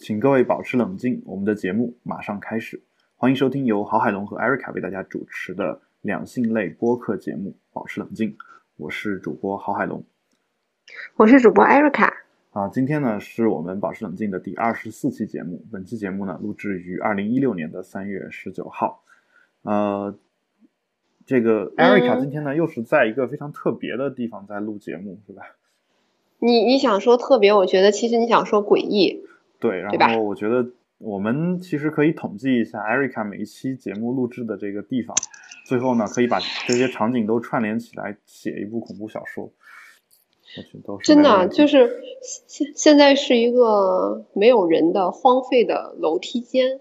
请各位保持冷静，我们的节目马上开始。欢迎收听由郝海龙和艾瑞卡为大家主持的两性类播客节目《保持冷静》，我是主播郝海龙，我是主播艾瑞卡。啊，今天呢是我们《保持冷静》的第二十四期节目。本期节目呢录制于二零一六年的三月十九号。呃，这个艾瑞卡今天呢又是在一个非常特别的地方在录节目，是吧？你你想说特别，我觉得其实你想说诡异。对，然后我觉得我们其实可以统计一下艾瑞卡每一期节目录制的这个地方，最后呢可以把这些场景都串联起来写一部恐怖小说我觉得。真的就是现现在是一个没有人的荒废的楼梯间。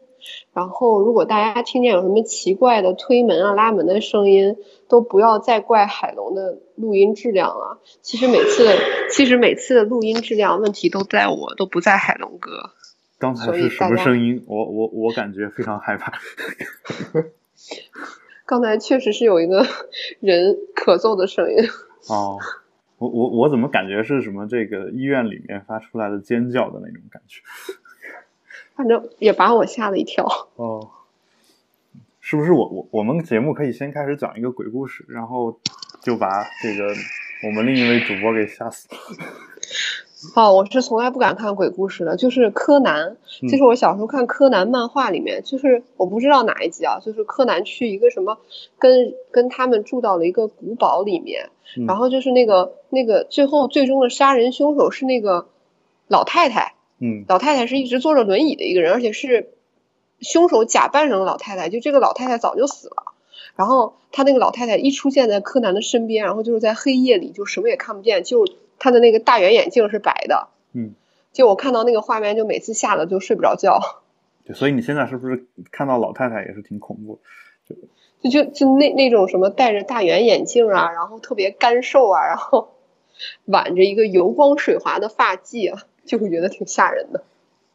然后，如果大家听见有什么奇怪的推门啊、拉门的声音，都不要再怪海龙的录音质量了。其实每次，其实每次的录音质量问题都在我，都不在海龙哥。刚才是什么声音？我我我感觉非常害怕。刚才确实是有一个 人咳嗽的声音。哦，我我我怎么感觉是什么？这个医院里面发出来的尖叫的那种感觉。反正也把我吓了一跳。哦，是不是我我我们节目可以先开始讲一个鬼故事，然后就把这个我们另一位主播给吓死？哦，我是从来不敢看鬼故事的，就是柯南，就是我小时候看柯南漫画里面，就是我不知道哪一集啊，就是柯南去一个什么，跟跟他们住到了一个古堡里面，然后就是那个那个最后最终的杀人凶手是那个老太太。嗯，老太太是一直坐着轮椅的一个人，而且是凶手假扮成老太太，就这个老太太早就死了。然后他那个老太太一出现在柯南的身边，然后就是在黑夜里就什么也看不见，就他的那个大圆眼镜是白的。嗯，就我看到那个画面，就每次吓得就睡不着觉。对，所以你现在是不是看到老太太也是挺恐怖？就就就那那种什么戴着大圆眼镜啊，然后特别干瘦啊，然后挽着一个油光水滑的发髻啊。就会觉得挺吓人的。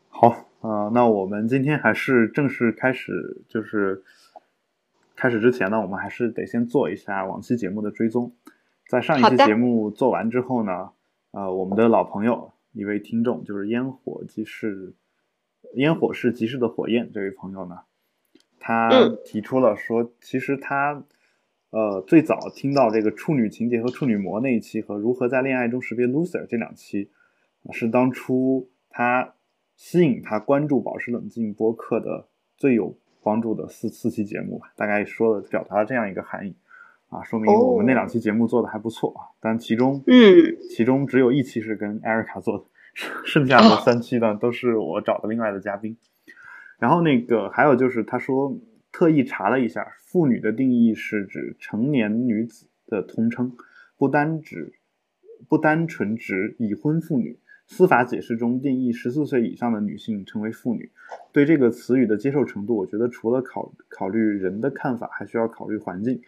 好，呃，那我们今天还是正式开始，就是开始之前呢，我们还是得先做一下往期节目的追踪。在上一期节目做完之后呢，呃，我们的老朋友一位听众，就是烟火即是烟火是即逝的火焰这位朋友呢，他提出了说，其实他呃最早听到这个处女情节和处女膜那一期和如何在恋爱中识别 loser 这两期。是当初他吸引他关注保持冷静播客的最有帮助的四四期节目吧，大概说了表达了这样一个含义啊，说明我们那两期节目做的还不错啊，但其中嗯，其中只有一期是跟艾瑞卡做的，剩下的三期呢都是我找的另外的嘉宾。然后那个还有就是他说特意查了一下，妇女的定义是指成年女子的通称，不单指不单纯指已婚妇女。司法解释中定义十四岁以上的女性成为妇女，对这个词语的接受程度，我觉得除了考考虑人的看法，还需要考虑环境。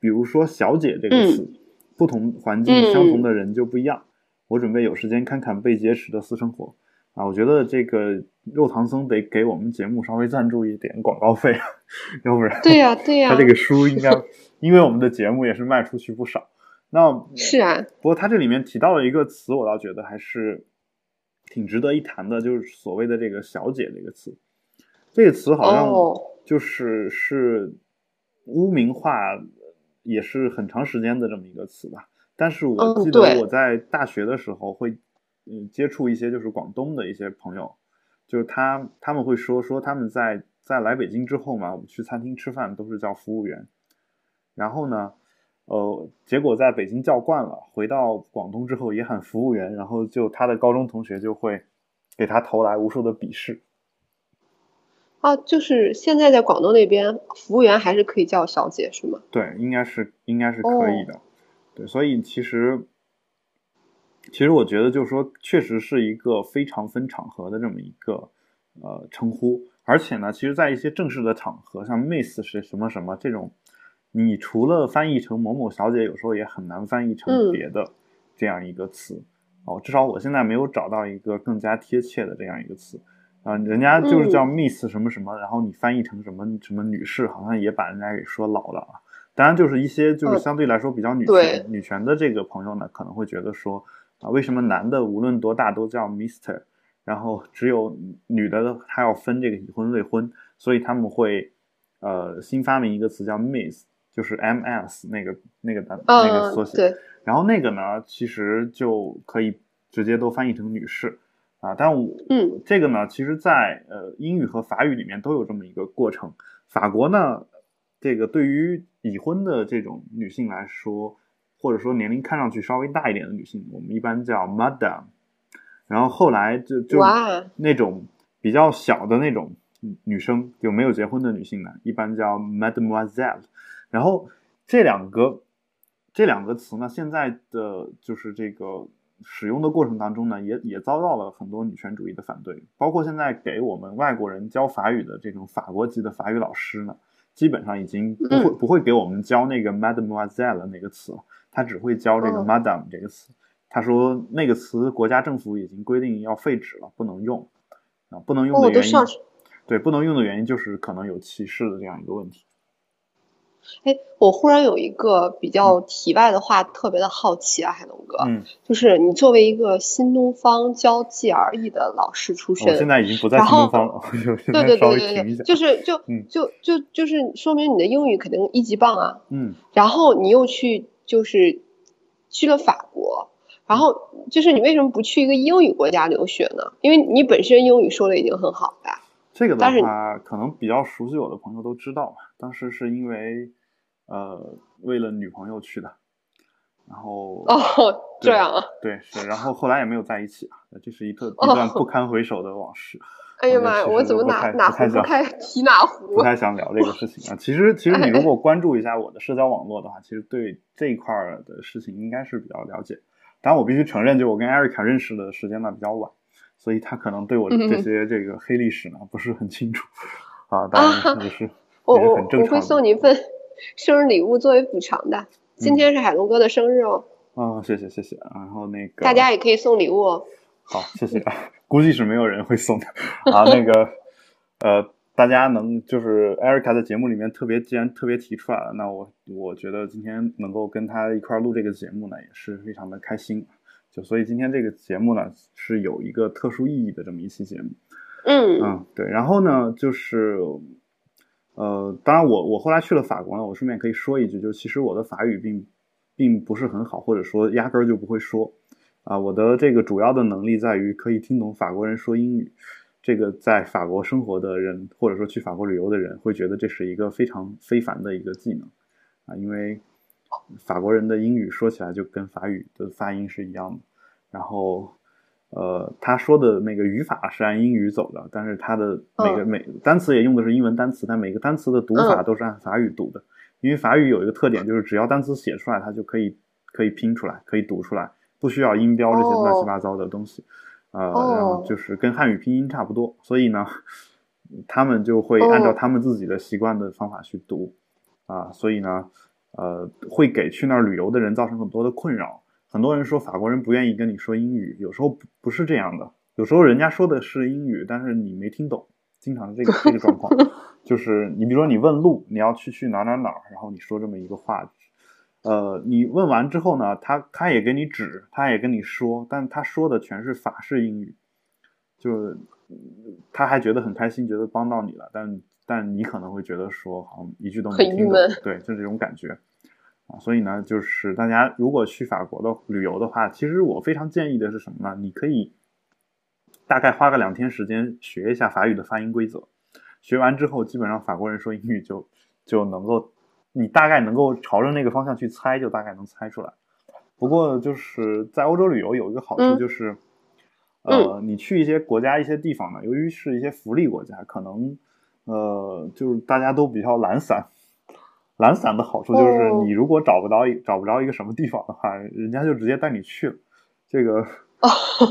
比如说“小姐”这个词，不同环境相同的人就不一样。我准备有时间看看被劫持的私生活啊，我觉得这个肉唐僧得给我们节目稍微赞助一点广告费，要不然对呀对呀，他这个书应该因为我们的节目也是卖出去不少。那 是啊，不过他这里面提到了一个词，我倒觉得还是。挺值得一谈的，就是所谓的这个“小姐”这个词，这个词好像就是是污名化，也是很长时间的这么一个词吧。但是我记得我在大学的时候会嗯接触一些就是广东的一些朋友，就是他他们会说说他们在在来北京之后嘛，我们去餐厅吃饭都是叫服务员，然后呢。呃，结果在北京叫惯了，回到广东之后也喊服务员，然后就他的高中同学就会给他投来无数的鄙视。啊，就是现在在广东那边，服务员还是可以叫小姐是吗？对，应该是应该是可以的。对，所以其实其实我觉得就是说，确实是一个非常分场合的这么一个呃称呼，而且呢，其实在一些正式的场合，像 Miss 是什么什么这种。你除了翻译成某某小姐，有时候也很难翻译成别的这样一个词哦。至少我现在没有找到一个更加贴切的这样一个词啊。人家就是叫 Miss 什么什么，然后你翻译成什么什么女士，好像也把人家给说老了啊。当然，就是一些就是相对来说比较女权女权的这个朋友呢，可能会觉得说啊，为什么男的无论多大都叫 Mister，然后只有女的她要分这个已婚未婚，所以他们会呃新发明一个词叫 Miss，就是 M S 那个那个单那个缩写。对。然后那个呢，其实就可以直接都翻译成女士啊。但我嗯，这个呢，其实在呃英语和法语里面都有这么一个过程。法国呢，这个对于已婚的这种女性来说，或者说年龄看上去稍微大一点的女性，我们一般叫 Madame。然后后来就就那种比较小的那种女生，就没有结婚的女性呢，一般叫 Mademoiselle。然后这两个这两个词呢，现在的就是这个使用的过程当中呢，也也遭到了很多女权主义的反对。包括现在给我们外国人教法语的这种法国籍的法语老师呢，基本上已经不会不会给我们教那个 Mademoiselle 那个词了，他只会教这个 Madame 这个词。他说那个词国家政府已经规定要废止了，不能用啊，不能用的原因，对，不能用的原因就是可能有歧视的这样一个问题。哎，我忽然有一个比较题外的话，特别的好奇啊，海龙哥，嗯，就是你作为一个新东方教 GRE 的老师出身，现在已经不在新东方了，对对对对对，就是就就就就是说明你的英语肯定一级棒啊，嗯，然后你又去就是去了法国。然后就是你为什么不去一个英语国家留学呢？因为你本身英语说的已经很好了。这个的话，可能比较熟悉我的朋友都知道嘛。当时是因为呃为了女朋友去的，然后哦这样啊，对是，然后后来也没有在一起啊，这是一段一段不 堪回首的往事。哎呀妈呀，我怎么哪哪壶不开提哪壶？不太想聊这个事情啊。其实其实你如果 关注一下我的社交网络的话，其实对这一块的事情应该是比较了解。当然，我必须承认，就我跟艾瑞卡认识的时间呢比较晚，所以他可能对我的这些这个黑历史呢不是很清楚 啊。当然也是，我我我会送你一份 生日礼物作为补偿的。今天是海龙哥的生日哦。啊，谢谢谢谢。然后那个大家也可以送礼物。哦。好，谢谢。估计是没有人会送的啊。那个呃。大家能就是艾瑞卡在节目里面特别，既然特别提出来了，那我我觉得今天能够跟他一块录这个节目呢，也是非常的开心。就所以今天这个节目呢，是有一个特殊意义的这么一期节目。嗯嗯，对。然后呢，就是呃，当然我我后来去了法国呢，我顺便可以说一句，就其实我的法语并并不是很好，或者说压根儿就不会说啊。我的这个主要的能力在于可以听懂法国人说英语。这个在法国生活的人，或者说去法国旅游的人，会觉得这是一个非常非凡的一个技能啊，因为法国人的英语说起来就跟法语的发音是一样的。然后，呃，他说的那个语法是按英语走的，但是他的每个每单词也用的是英文单词，但每个单词的读法都是按法语读的。因为法语有一个特点，就是只要单词写出来，它就可以可以拼出来，可以读出来，不需要音标这些乱七八糟的东西。呃，然后就是跟汉语拼音差不多，所以呢，他们就会按照他们自己的习惯的方法去读，啊，所以呢，呃，会给去那儿旅游的人造成很多的困扰。很多人说法国人不愿意跟你说英语，有时候不不是这样的，有时候人家说的是英语，但是你没听懂，经常是这个这个状况。就是你比如说你问路，你要去去哪哪哪，然后你说这么一个话。呃，你问完之后呢，他他也给你指，他也跟你说，但他说的全是法式英语，就是他还觉得很开心，觉得帮到你了，但但你可能会觉得说好像一句都没听懂，对，就这种感觉啊。所以呢，就是大家如果去法国的旅游的话，其实我非常建议的是什么呢？你可以大概花个两天时间学一下法语的发音规则，学完之后，基本上法国人说英语就就能够。你大概能够朝着那个方向去猜，就大概能猜出来。不过就是在欧洲旅游有一个好处就是，呃，你去一些国家、一些地方呢，由于是一些福利国家，可能呃，就是大家都比较懒散。懒散的好处就是，你如果找不到一找不着一个什么地方的话，人家就直接带你去了。这个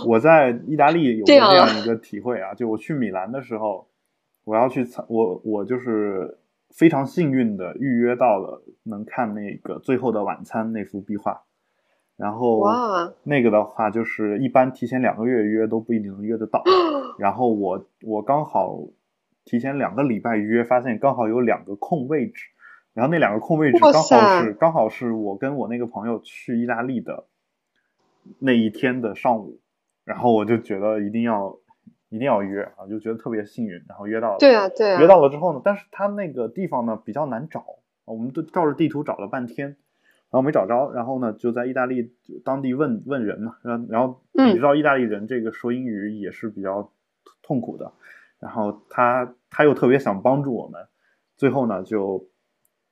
我在意大利有过这样一个体会啊，就我去米兰的时候，我要去参我我就是。非常幸运的预约到了能看那个《最后的晚餐》那幅壁画，然后那个的话就是一般提前两个月约都不一定能约得到，然后我我刚好提前两个礼拜约，发现刚好有两个空位置，然后那两个空位置刚好是刚好是我跟我那个朋友去意大利的那一天的上午，然后我就觉得一定要一定要约啊，就觉得特别幸运，然后约到了。对啊，对啊。约到了之后呢，但是他那个地方呢比较难找，我们都照着地图找了半天，然后没找着，然后呢就在意大利当地问问人嘛，然后然后你知道意大利人这个说英语也是比较痛苦的，然后他他又特别想帮助我们，最后呢就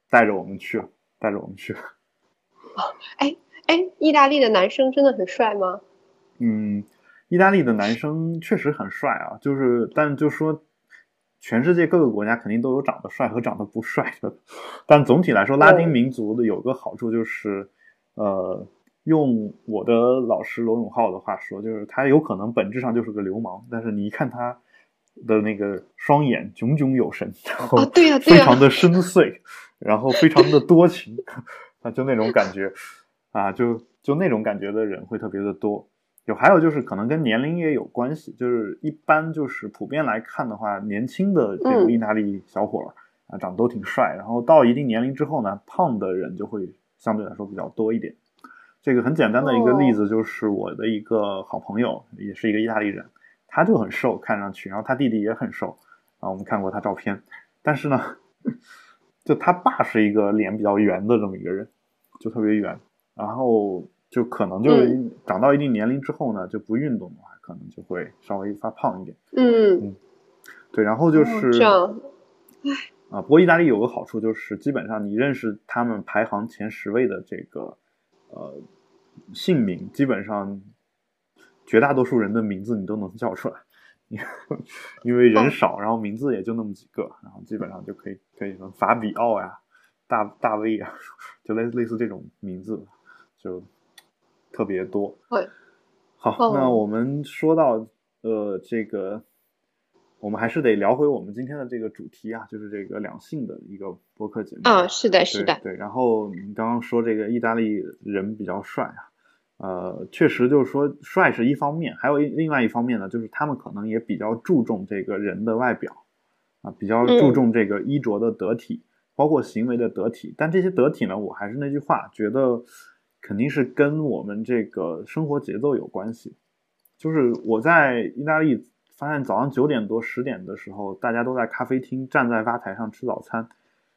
带着我们去了，带着我们去 哎哎，意大利的男生真的很帅吗？嗯。意大利的男生确实很帅啊，就是，但就说，全世界各个国家肯定都有长得帅和长得不帅的，但总体来说，拉丁民族的有个好处就是，呃，用我的老师罗永浩的话说，就是他有可能本质上就是个流氓，但是你一看他的那个双眼炯炯有神，然后非常的深邃，然后非常的多情，啊，就那种感觉，啊，就就那种感觉的人会特别的多。有，还有就是可能跟年龄也有关系，就是一般就是普遍来看的话，年轻的这个意大利小伙儿啊，长得都挺帅，然后到一定年龄之后呢，胖的人就会相对来说比较多一点。这个很简单的一个例子就是我的一个好朋友，也是一个意大利人，他就很瘦，看上去，然后他弟弟也很瘦啊，我们看过他照片，但是呢，就他爸是一个脸比较圆的这么一个人，就特别圆，然后。就可能就是长到一定年龄之后呢，就不运动的话，可能就会稍微发胖一点。嗯嗯，对，然后就是这样。啊，不过意大利有个好处就是，基本上你认识他们排行前十位的这个呃姓名，基本上绝大多数人的名字你都能叫出来，因为人少，然后名字也就那么几个，然后基本上就可以可以说法比奥呀、大大卫啊，就类类似这种名字就。特别多，好，那我们说到呃这个，我们还是得聊回我们今天的这个主题啊，就是这个两性的一个播客节目啊，是的，是的，对。然后你刚刚说这个意大利人比较帅啊，呃，确实就是说帅是一方面，还有一另外一方面呢，就是他们可能也比较注重这个人的外表啊，比较注重这个衣着的得体，包括行为的得体。但这些得体呢，我还是那句话，觉得。肯定是跟我们这个生活节奏有关系。就是我在意大利发现，早上九点多、十点的时候，大家都在咖啡厅站在吧台上吃早餐，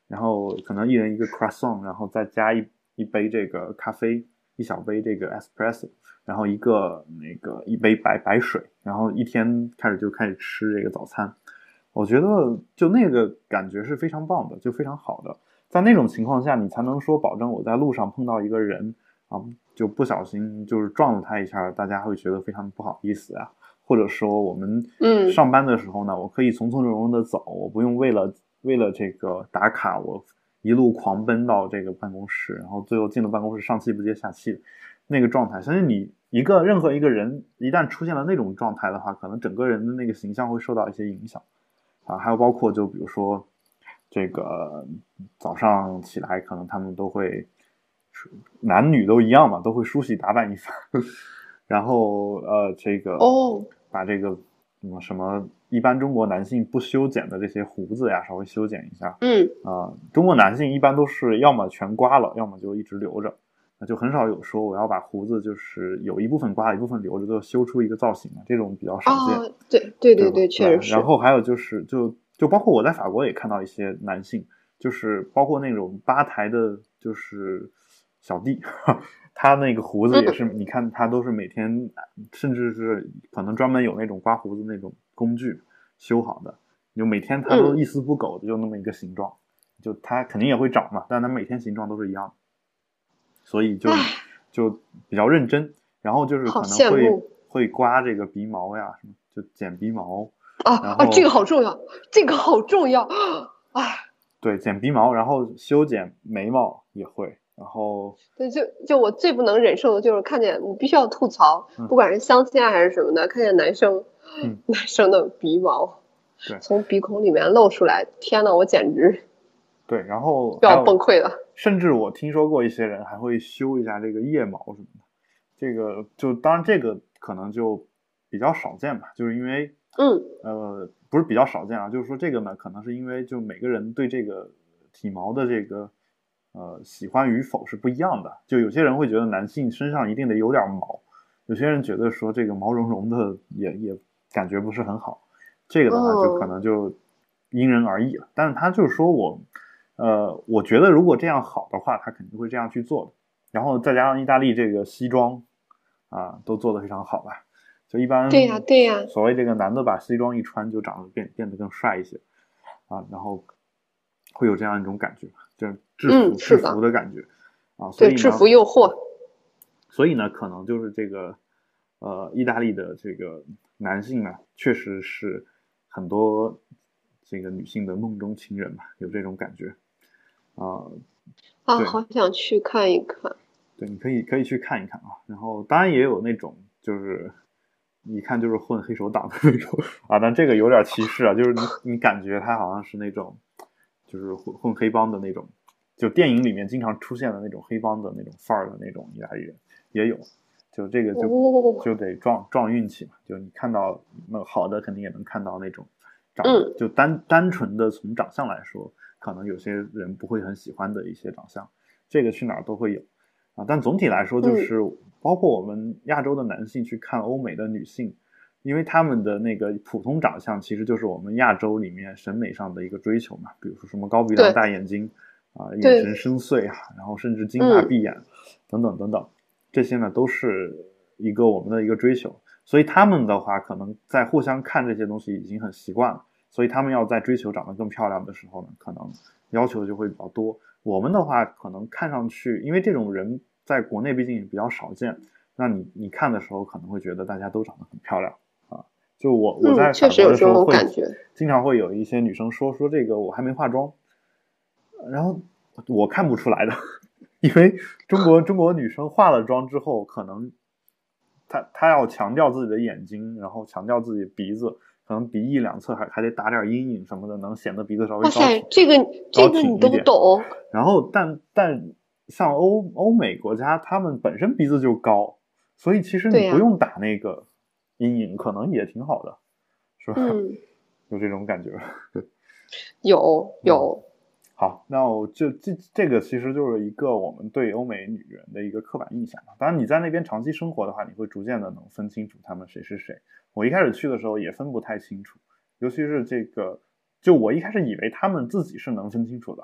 然后可能一人一个 croissant，然后再加一一杯这个咖啡，一小杯这个 espresso，然后一个那个一杯白白水，然后一天开始就开始吃这个早餐。我觉得就那个感觉是非常棒的，就非常好的。在那种情况下，你才能说保证我在路上碰到一个人。啊，就不小心就是撞了他一下，大家会觉得非常不好意思啊。或者说我们嗯上班的时候呢，我可以从从容容的走，我不用为了为了这个打卡，我一路狂奔到这个办公室，然后最后进了办公室上气不接下气，那个状态。相信你一个任何一个人一旦出现了那种状态的话，可能整个人的那个形象会受到一些影响啊。还有包括就比如说这个早上起来，可能他们都会。男女都一样嘛，都会梳洗打扮一番，然后呃，这个哦，把这个什么什么，一般中国男性不修剪的这些胡子呀，稍微修剪一下。嗯啊，中国男性一般都是要么全刮了，要么就一直留着，那就很少有说我要把胡子就是有一部分刮，一部分留着，就修出一个造型的，这种比较少见。对对对对，确实是。然后还有就是，就就包括我在法国也看到一些男性，就是包括那种吧台的，就是。小弟，他那个胡子也是，你看他都是每天，甚至是可能专门有那种刮胡子那种工具修好的，就每天他都一丝不苟的就那么一个形状，就他肯定也会长嘛，但他每天形状都是一样的，所以就就比较认真，然后就是可能会会刮这个鼻毛呀什么，就剪鼻毛啊啊，这个好重要，这个好重要啊，对，剪鼻毛，然后修剪眉毛也会。然后，对，就就我最不能忍受的就是看见，我必须要吐槽，不管是相亲啊还是什么的，看见男生，男生的鼻毛，对，从鼻孔里面露出来，天呐，我简直，对，然后要崩溃了。甚至我听说过一些人还会修一下这个腋毛什么的，这个就当然这个可能就比较少见吧，就是因为，嗯，呃，不是比较少见啊，就是说这个呢，可能是因为就每个人对这个体毛的这个。呃，喜欢与否是不一样的。就有些人会觉得男性身上一定得有点毛，有些人觉得说这个毛茸茸的也也感觉不是很好。这个的话就可能就因人而异了。但是他就是说我，呃，我觉得如果这样好的话，他肯定会这样去做的。然后再加上意大利这个西装啊，都做得非常好吧？就一般对呀对呀，所谓这个男的把西装一穿，就长得变变得更帅一些啊，然后会有这样一种感觉，就是制服制服的感觉啊。所以制服诱惑。所以呢，可能就是这个呃，意大利的这个男性呢，确实是很多这个女性的梦中情人吧，有这种感觉啊。啊，好想去看一看。对，你可以可以去看一看啊。然后当然也有那种就是。一看就是混黑手党的那种啊，但这个有点歧视啊，就是你你感觉他好像是那种，就是混混黑帮的那种，就电影里面经常出现的那种黑帮的那种范儿的那种意大利人也有，就这个就就得撞撞运气嘛，就你看到那好的肯定也能看到那种长，就单单纯的从长相来说，可能有些人不会很喜欢的一些长相，这个去哪儿都会有。啊，但总体来说，就是包括我们亚洲的男性去看欧美的女性，因为他们的那个普通长相，其实就是我们亚洲里面审美上的一个追求嘛。比如说什么高鼻梁、大眼睛，啊，眼神深邃啊，然后甚至金发碧眼，等等等等，这些呢都是一个我们的一个追求。所以他们的话，可能在互相看这些东西已经很习惯了，所以他们要在追求长得更漂亮的时候呢，可能要求就会比较多。我们的话，可能看上去，因为这种人。在国内毕竟比较少见，那你你看的时候可能会觉得大家都长得很漂亮啊。就我我在法国的时候会经常会有一些女生说说这个我还没化妆，然后我看不出来的，因为中国中国女生化了妆之后，可能她她要强调自己的眼睛，然后强调自己鼻子，可能鼻翼两侧还还得打点阴影什么的，能显得鼻子稍微高。哇塞，这个这个你都懂。然后但但。像欧欧美国家，他们本身鼻子就高，所以其实你不用打那个阴影，可能也挺好的，是吧？有这种感觉。有 有。好，那我就这这个其实就是一个我们对欧美女人的一个刻板印象当然，你在那边长期生活的话，你会逐渐的能分清楚她们谁是谁。我一开始去的时候也分不太清楚，尤其是这个，就我一开始以为他们自己是能分清楚的。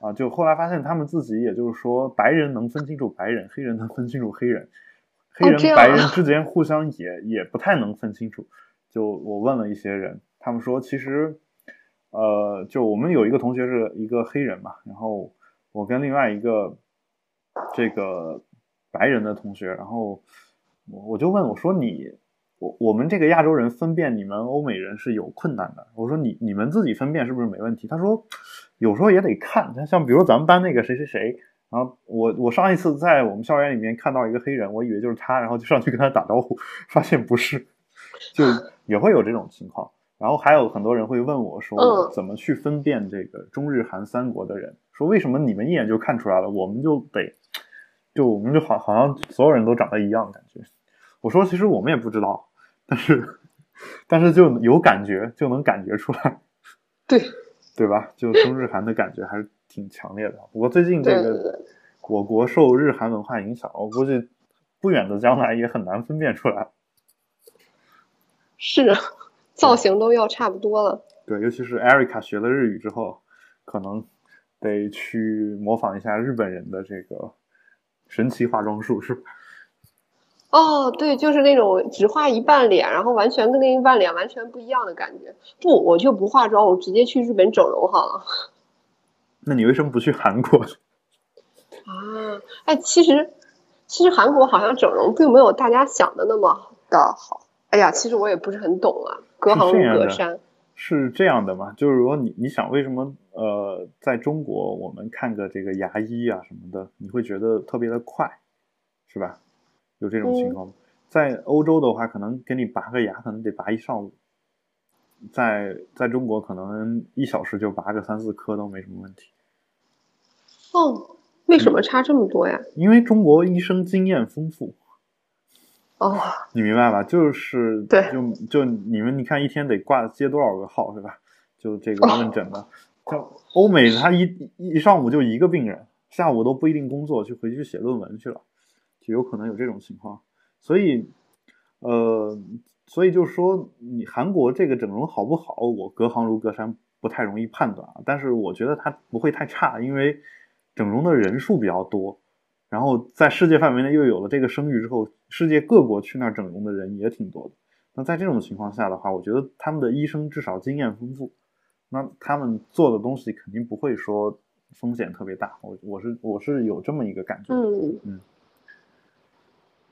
啊，就后来发现他们自己，也就是说，白人能分清楚白人，黑人能分清楚黑人，黑人白人之间互相也也不太能分清楚。就我问了一些人，他们说，其实，呃，就我们有一个同学是一个黑人嘛，然后我跟另外一个这个白人的同学，然后我我就问我说你。我我们这个亚洲人分辨你们欧美人是有困难的。我说你你们自己分辨是不是没问题？他说有时候也得看。他像比如咱们班那个谁谁谁，然后我我上一次在我们校园里面看到一个黑人，我以为就是他，然后就上去跟他打招呼，发现不是，就也会有这种情况。然后还有很多人会问我说怎么去分辨这个中日韩三国的人？说为什么你们一眼就看出来了，我们就得就我们就好好像所有人都长得一样感觉。我说，其实我们也不知道，但是，但是就有感觉，就能感觉出来，对 对吧？就中日韩的感觉还是挺强烈的。不过最近这个我国受日韩文化影响，我估计不远的将来也很难分辨出来。是，造型都要差不多了。对，尤其是艾瑞卡学了日语之后，可能得去模仿一下日本人的这个神奇化妆术，是吧？哦，对，就是那种只画一半脸，然后完全跟另一半脸完全不一样的感觉。不，我就不化妆，我直接去日本整容好了。那你为什么不去韩国？啊，哎，其实其实韩国好像整容并没有大家想的那么的好。哎呀，其实我也不是很懂啊，隔行如隔山。是这样的吗？就是说你你想为什么呃，在中国我们看个这个牙医啊什么的，你会觉得特别的快，是吧？有这种情况吗，在欧洲的话，可能给你拔个牙，可能得拔一上午；在在中国，可能一小时就拔个三四颗都没什么问题。哦，为什么差这么多呀？因为中国医生经验丰富。哦，你明白吧？就是对，就就你们，你看一天得挂接多少个号是吧？就这个问诊的，像欧美，他一一上午就一个病人，下午都不一定工作，就回去写论文去了。就有可能有这种情况，所以，呃，所以就说你韩国这个整容好不好，我隔行如隔山，不太容易判断啊。但是我觉得它不会太差，因为整容的人数比较多，然后在世界范围内又有了这个声誉之后，世界各国去那儿整容的人也挺多的。那在这种情况下的话，我觉得他们的医生至少经验丰富，那他们做的东西肯定不会说风险特别大。我我是我是有这么一个感觉。嗯嗯。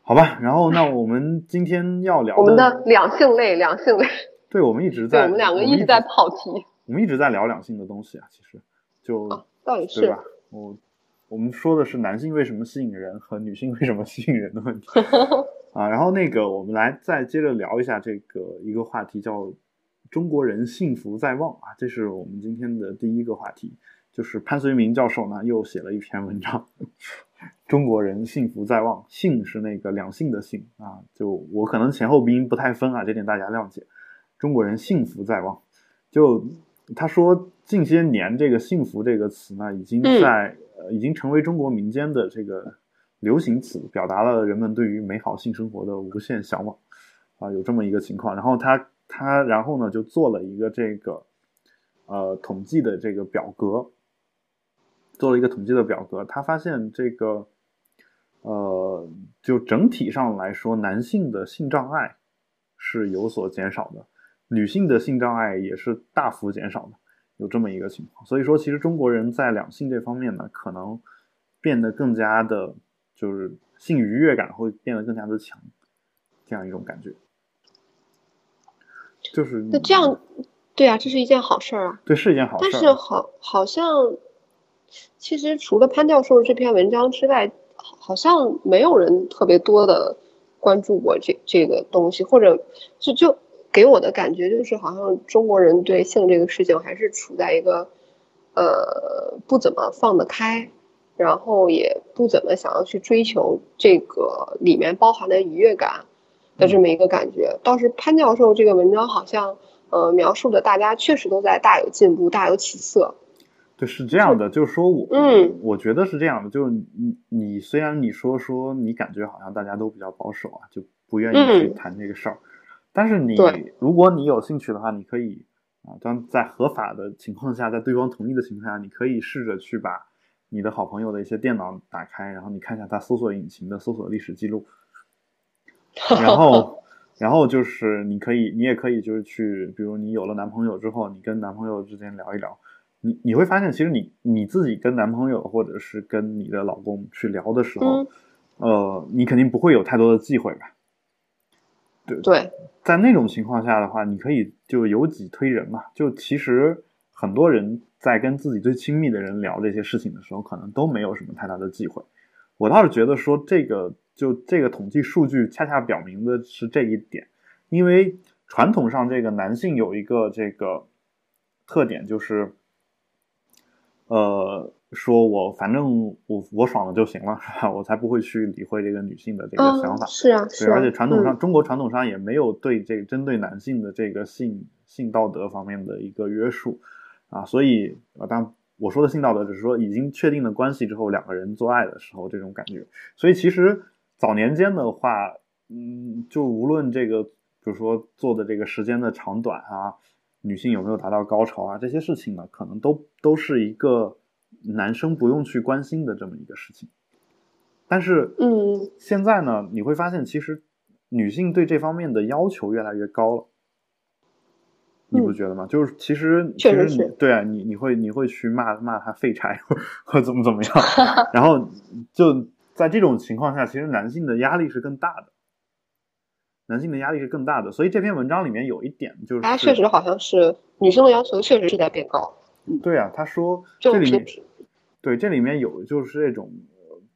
好吧，然后那我们今天要聊我们的两性类，两性类。对，我们一直在，我们两个一直在跑题。我们一直在聊两性的东西啊，其实就到底是对吧？我我们说的是男性为什么吸引人和女性为什么 吸引人的问题 啊。然后那个，我们来再接着聊一下这个一个话题，叫中国人幸福在望啊。这是我们今天的第一个话题，就是潘绥铭教授呢又写了一篇文章。中国人幸福在望，幸是那个两性的幸啊，就我可能前后鼻音不太分啊，这点大家谅解。中国人幸福在望，就他说近些年这个幸福这个词呢，已经在呃已经成为中国民间的这个流行词，表达了人们对于美好性生活的无限向往啊，有这么一个情况。然后他他然后呢就做了一个这个呃统计的这个表格。做了一个统计的表格，他发现这个，呃，就整体上来说，男性的性障碍是有所减少的，女性的性障碍也是大幅减少的，有这么一个情况。所以说，其实中国人在两性这方面呢，可能变得更加的，就是性愉悦感会变得更加的强，这样一种感觉。就是那这样，对啊，这是一件好事儿啊。对，是一件好事。但是好，好像。其实除了潘教授这篇文章之外，好像没有人特别多的关注过这这个东西，或者就就给我的感觉就是，好像中国人对性这个事情还是处在一个呃不怎么放得开，然后也不怎么想要去追求这个里面包含的愉悦感的这么一个感觉。倒是潘教授这个文章好像呃描述的大家确实都在大有进步，大有起色。对是这样的，就是说我，嗯，我觉得是这样的，就是你，你虽然你说说你感觉好像大家都比较保守啊，就不愿意去谈这个事儿，但是你，如果你有兴趣的话，你可以啊，当在合法的情况下，在对方同意的情况下，你可以试着去把你的好朋友的一些电脑打开，然后你看一下他搜索引擎的搜索历史记录，然后，然后就是你可以，你也可以就是去，比如你有了男朋友之后，你跟男朋友之间聊一聊。你你会发现，其实你你自己跟男朋友或者是跟你的老公去聊的时候，呃，你肯定不会有太多的忌讳吧？对对，在那种情况下的话，你可以就由己推人嘛。就其实很多人在跟自己最亲密的人聊这些事情的时候，可能都没有什么太大的忌讳。我倒是觉得说，这个就这个统计数据恰恰表明的是这一点，因为传统上这个男性有一个这个特点就是。呃，说我反正我我爽了就行了，是吧？我才不会去理会这个女性的这个想法。是啊，对，而且传统上中国传统上也没有对这个针对男性的这个性性道德方面的一个约束啊，所以啊，当我说的性道德，只是说已经确定了关系之后，两个人做爱的时候这种感觉。所以其实早年间的话，嗯，就无论这个，比如说做的这个时间的长短啊。女性有没有达到高潮啊？这些事情呢，可能都都是一个男生不用去关心的这么一个事情。但是，嗯，现在呢，你会发现，其实女性对这方面的要求越来越高了。你不觉得吗？就是其实，其实你对啊，你你会你会去骂骂他废柴或怎么怎么样，然后就在这种情况下，其实男性的压力是更大的。男性的压力是更大的，所以这篇文章里面有一点就是，他确实好像是女生的要求确实是在变高。对啊，他说这里面，对这里面有就是这种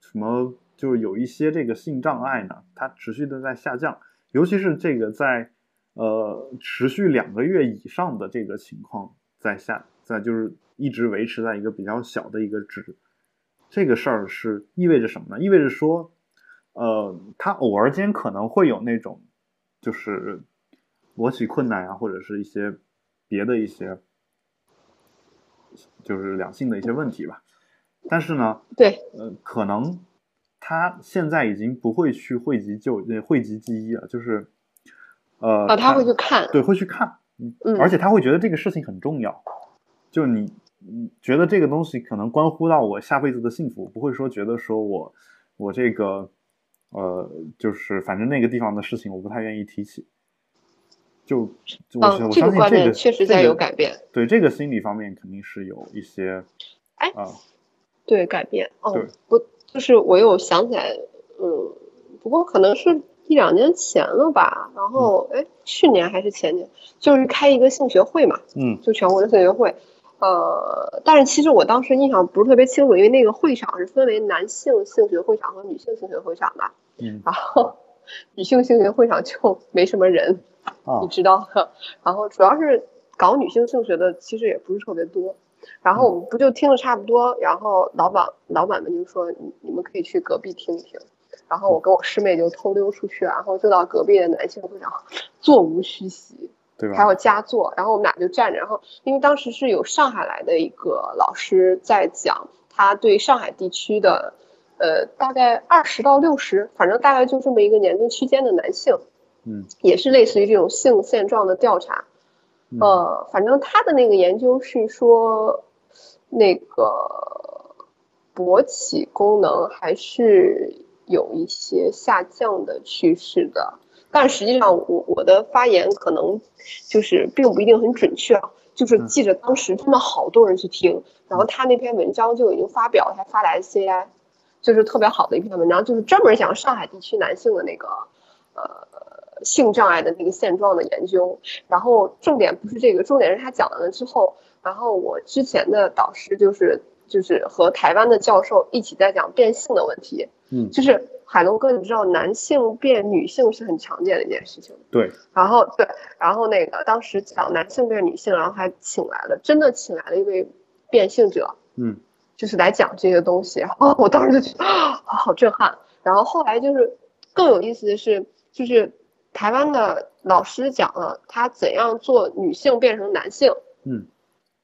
什么，就是有一些这个性障碍呢，它持续的在下降，尤其是这个在呃持续两个月以上的这个情况在下，在就是一直维持在一个比较小的一个值，这个事儿是意味着什么呢？意味着说，呃，他偶尔间可能会有那种。就是勃起困难啊，或者是一些别的一些，就是两性的一些问题吧。但是呢，对，呃，可能他现在已经不会去汇集就汇集记忆了。就是呃，他会去看，对，会去看，嗯，而且他会觉得这个事情很重要，就你，你觉得这个东西可能关乎到我下辈子的幸福，不会说觉得说我，我这个，呃，就是反正那个地方的事情我不太愿意提起，就，我我相信这个确实在有改变，对这个心理方面肯定是有一些，哎，对改变，哦，不，就是我又想起来，嗯，不过可能是。一两年前了吧，然后哎，去年还是前年，就是开一个性学会嘛，嗯，就全国的性学会，呃，但是其实我当时印象不是特别清楚，因为那个会场是分为男性性学会场和女性性学会场的，嗯，然后 女性性学会场就没什么人，你知道的，然后主要是搞女性性学的其实也不是特别多，然后我们不就听的差不多，然后老板老板们就说你你们可以去隔壁听一听。然后我跟我师妹就偷溜出去，然后就到隔壁的男性会场，座无虚席，对吧？还有加座，然后我们俩就站着，然后因为当时是有上海来的一个老师在讲，他对上海地区的，呃，大概二十到六十，反正大概就这么一个年龄区间的男性，嗯，也是类似于这种性现状的调查，呃，反正他的那个研究是说，那个勃起功能还是。有一些下降的趋势的，但实际上我我的发言可能就是并不一定很准确啊，就是记着当时真的好多人去听，然后他那篇文章就已经发表，还发来 CI，就是特别好的一篇文章，就是专门讲上海地区男性的那个呃性障碍的那个现状的研究，然后重点不是这个，重点是他讲完了之后，然后我之前的导师就是就是和台湾的教授一起在讲变性的问题。嗯，就是海龙哥，你知道男性变女性是很常见的一件事情。对，然后对，然后那个当时讲男性变女性，然后还请来了，真的请来了一位变性者，嗯，就是来讲这些东西。哦，我当时就觉得啊，好震撼。然后后来就是更有意思的是，就是台湾的老师讲了他怎样做女性变成男性，嗯，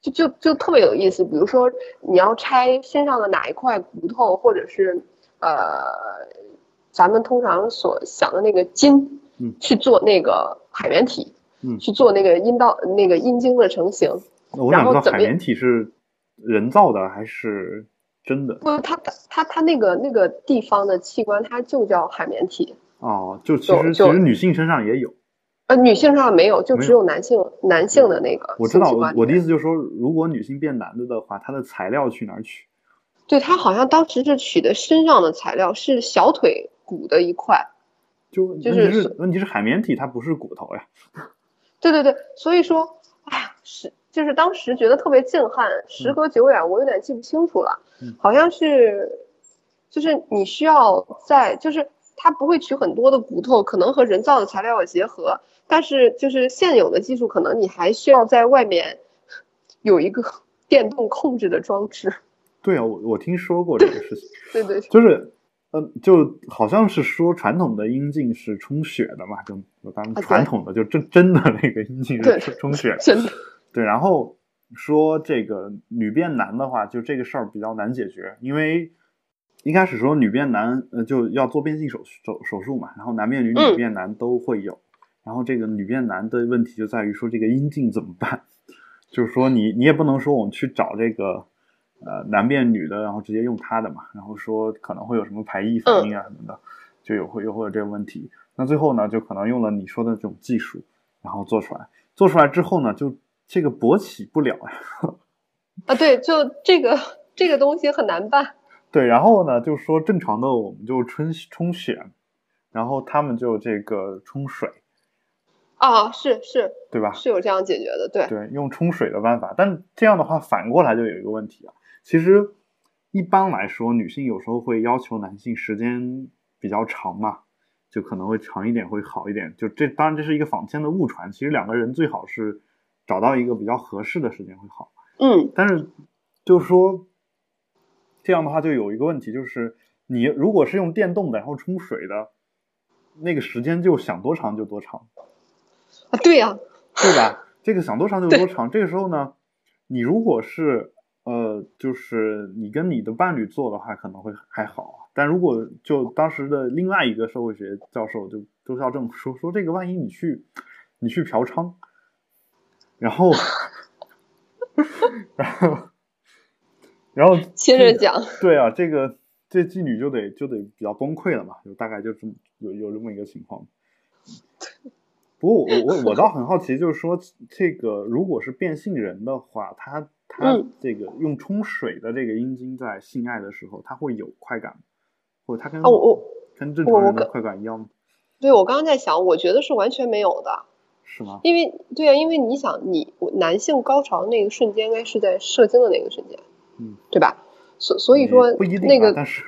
就就就特别有意思。比如说你要拆身上的哪一块骨头，或者是。呃，咱们通常所想的那个筋，嗯，去做那个海绵体，嗯，去做那个阴道那个阴茎的成型。我想知道海绵体是人造的还是真的？不，它它它那个那个地方的器官，它就叫海绵体。哦，就其实其实女性身上也有。呃，女性上没有，就只有男性男性的那个。我知道，我的意思就是说，如果女性变男的的话，它的材料去哪儿取？对他好像当时是取的身上的材料，是小腿骨的一块，就就是问题是海绵体它不是骨头呀。对对对，所以说，哎呀，是就是当时觉得特别震撼。时隔久远，我有点记不清楚了，好像是，就是你需要在，就是它不会取很多的骨头，可能和人造的材料有结合，但是就是现有的技术，可能你还需要在外面有一个 电动控制的装置。对啊，我我听说过这个事情。对对，就是，嗯，就好像是说传统的阴茎是充血的嘛，就咱们传统的就真真的那个阴茎是充血，真的。对，然后说这个女变男的话，就这个事儿比较难解决，因为一开始说女变男，呃，就要做变性手手手术嘛，然后男变女、女变男都会有，然后这个女变男的问题就在于说这个阴茎怎么办？就是说你你也不能说我们去找这个。呃，男变女的，然后直接用他的嘛，然后说可能会有什么排异反应啊什么的，就有会又会有这个问题。那最后呢，就可能用了你说的这种技术，然后做出来，做出来之后呢，就这个勃起不了呀。啊，对，就这个这个东西很难办。对，然后呢，就说正常的我们就冲冲血，然后他们就这个冲水。啊，是是，对吧？是有这样解决的，对对，用冲水的办法，但这样的话反过来就有一个问题啊。其实，一般来说，女性有时候会要求男性时间比较长嘛，就可能会长一点会好一点。就这，当然这是一个坊间的误传。其实两个人最好是找到一个比较合适的时间会好。嗯。但是，就是说，这样的话就有一个问题，就是你如果是用电动的，然后冲水的，那个时间就想多长就多长。啊，对呀，对吧？这个想多长就多长。这个时候呢，你如果是。呃，就是你跟你的伴侣做的话，可能会还好。但如果就当时的另外一个社会学教授就周孝正说，说这个万一你去你去嫖娼，然后 然后然后 接着讲，对啊，这个这妓女就得就得比较崩溃了嘛，就大概就这么有有这么一个情况。不过我我我倒很好奇，就是说这个如果是变性人的话，他他这个用冲水的这个阴茎在性爱的时候，他会有快感，或者他跟哦我跟正常人的快感一样吗？对，我刚刚在想，我觉得是完全没有的，是吗？因为对啊，因为你想，你男性高潮那个瞬间，应该是在射精的那个瞬间，嗯，对吧？所所以说不一定，那个但是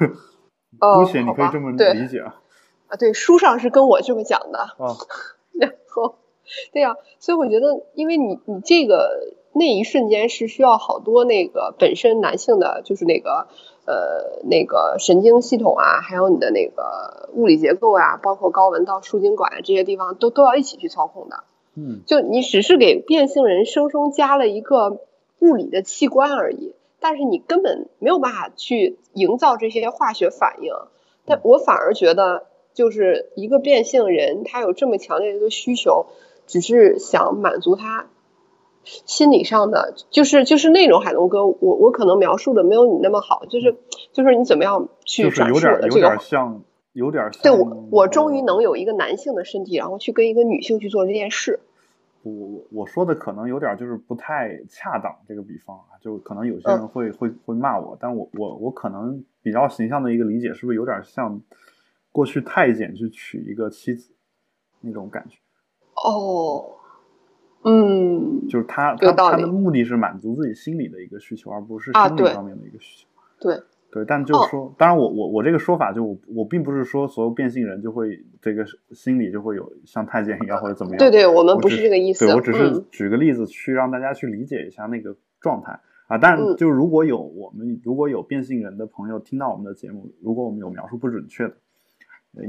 姑且你可以这么理解啊。啊，对，书上是跟我这么讲的啊。然后，对呀，所以我觉得，因为你你这个那一瞬间是需要好多那个本身男性的，就是那个呃那个神经系统啊，还有你的那个物理结构啊，包括睾丸到输精管这些地方都都要一起去操控的。嗯，就你只是给变性人生生加了一个物理的器官而已，但是你根本没有办法去营造这些化学反应。但我反而觉得。就是一个变性人，他有这么强烈的一个需求，只是想满足他心理上的，就是就是那种海龙哥，我我可能描述的没有你那么好，就是就是你怎么样去转述的这个像有点对我我终于能有一个男性的身体，然后去跟一个女性去做这件事。我我说的可能有点就是不太恰当，这个比方啊，就可能有些人会会会骂我，但我我我可能比较形象的一个理解，是不是有点像？过去太监去娶一个妻子，那种感觉。哦，嗯，就是他他他的目的是满足自己心理的一个需求，而不是生理方面的一个需求。对对，但就是说，当然我我我这个说法就我我并不是说所有变性人就会这个心里就会有像太监一样或者怎么样。对对，我们不是这个意思。对我只是举个例子去让大家去理解一下那个状态啊。但就如果有我们如果有变性人的朋友听到我们的节目，如果我们有描述不准确的。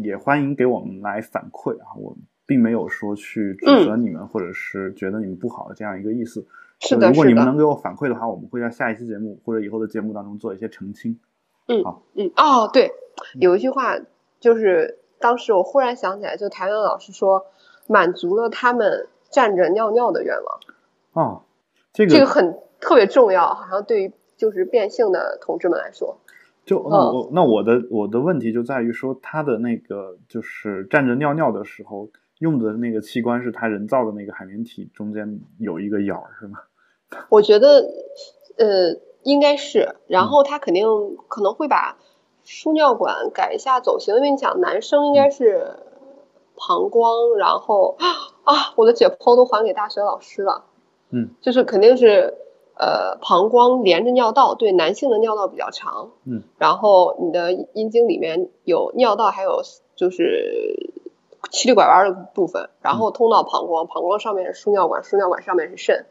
也欢迎给我们来反馈啊！我并没有说去指责你们，或者是觉得你们不好的这样一个意思。是的，如果你们能给我反馈的话，我们会在下一期节目或者以后的节目当中做一些澄清。嗯，嗯，哦，对，有一句话就是当时我忽然想起来，就台湾老师说，满足了他们站着尿尿的愿望。哦，这个这个很特别重要，好像对于就是变性的同志们来说。就那我那我的我的问题就在于说，他的那个就是站着尿尿的时候用的那个器官是他人造的那个海绵体中间有一个眼儿是吗？我觉得呃应该是，然后他肯定可能会把输尿管改一下走形，因为你想男生应该是膀胱，然后啊我的解剖都还给大学老师了，嗯，就是肯定是。呃，膀胱连着尿道，对男性的尿道比较长，嗯，然后你的阴茎里面有尿道，还有就是七里拐弯的部分，然后通到膀胱，膀胱上面是输尿管，输尿管上面是肾。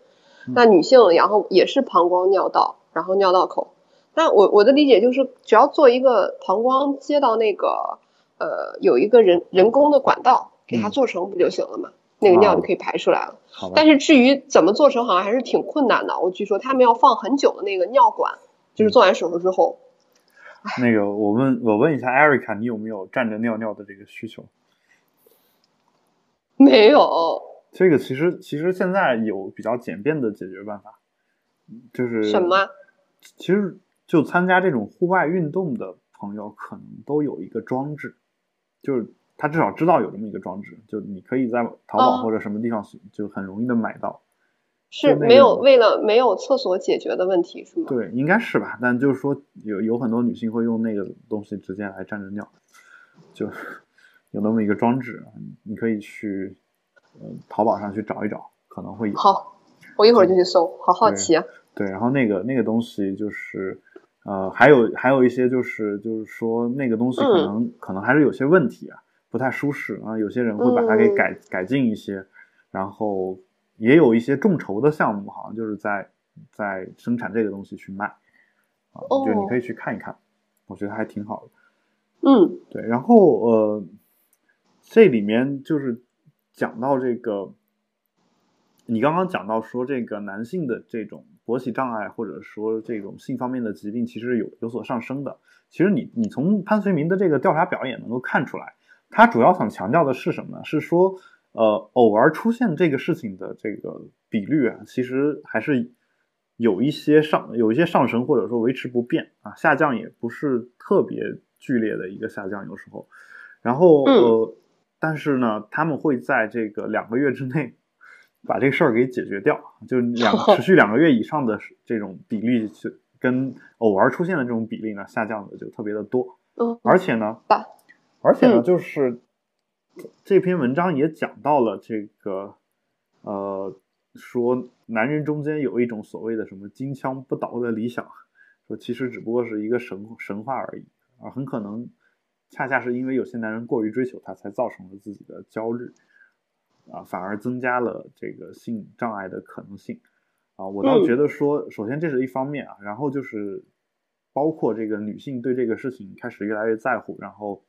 那女性然后也是膀胱尿道，然后尿道口。那我我的理解就是，只要做一个膀胱接到那个呃有一个人人工的管道，给它做成不就行了吗？那个尿就可以排出来了，但是至于怎么做成，好像还是挺困难的。我据说他们要放很久的那个尿管，就是做完手术之后。那个，我问，我问一下艾瑞卡，你有没有站着尿尿的这个需求？没有。这个其实，其实现在有比较简便的解决办法，就是什么？其实就参加这种户外运动的朋友，可能都有一个装置，就是。他至少知道有这么一个装置，就你可以在淘宝或者什么地方就很容易的买到。是没有为了没有厕所解决的问题是吗？对，应该是吧。但就是说有有很多女性会用那个东西直接来站着尿，就 有那么一个装置，你可以去呃淘宝上去找一找，可能会有。好，我一会儿就去搜，好好奇啊。对，然后那个那个东西就是呃还有还有一些就是就是说那个东西可能可能还是有些问题啊。不太舒适啊，有些人会把它给改改进一些，然后也有一些众筹的项目，好像就是在在生产这个东西去卖啊，就你可以去看一看，我觉得还挺好的。嗯，对，然后呃，这里面就是讲到这个，你刚刚讲到说这个男性的这种勃起障碍，或者说这种性方面的疾病，其实有有所上升的。其实你你从潘绥铭的这个调查表也能够看出来。他主要想强调的是什么呢？是说，呃，偶尔出现这个事情的这个比率啊，其实还是有一些上有一些上升，或者说维持不变啊，下降也不是特别剧烈的一个下降，有时候。然后呃，但是呢，他们会在这个两个月之内把这个事儿给解决掉，就两 持续两个月以上的这种比例是跟偶尔出现的这种比例呢，下降的就特别的多。嗯，而且呢，而且呢，就是这篇文章也讲到了这个，呃，说男人中间有一种所谓的什么金枪不倒的理想，说其实只不过是一个神神话而已啊，很可能。恰恰是因为有些男人过于追求她，才造成了自己的焦虑，啊，反而增加了这个性障碍的可能性，啊，我倒觉得说，首先这是一方面啊，然后就是包括这个女性对这个事情开始越来越在乎，然后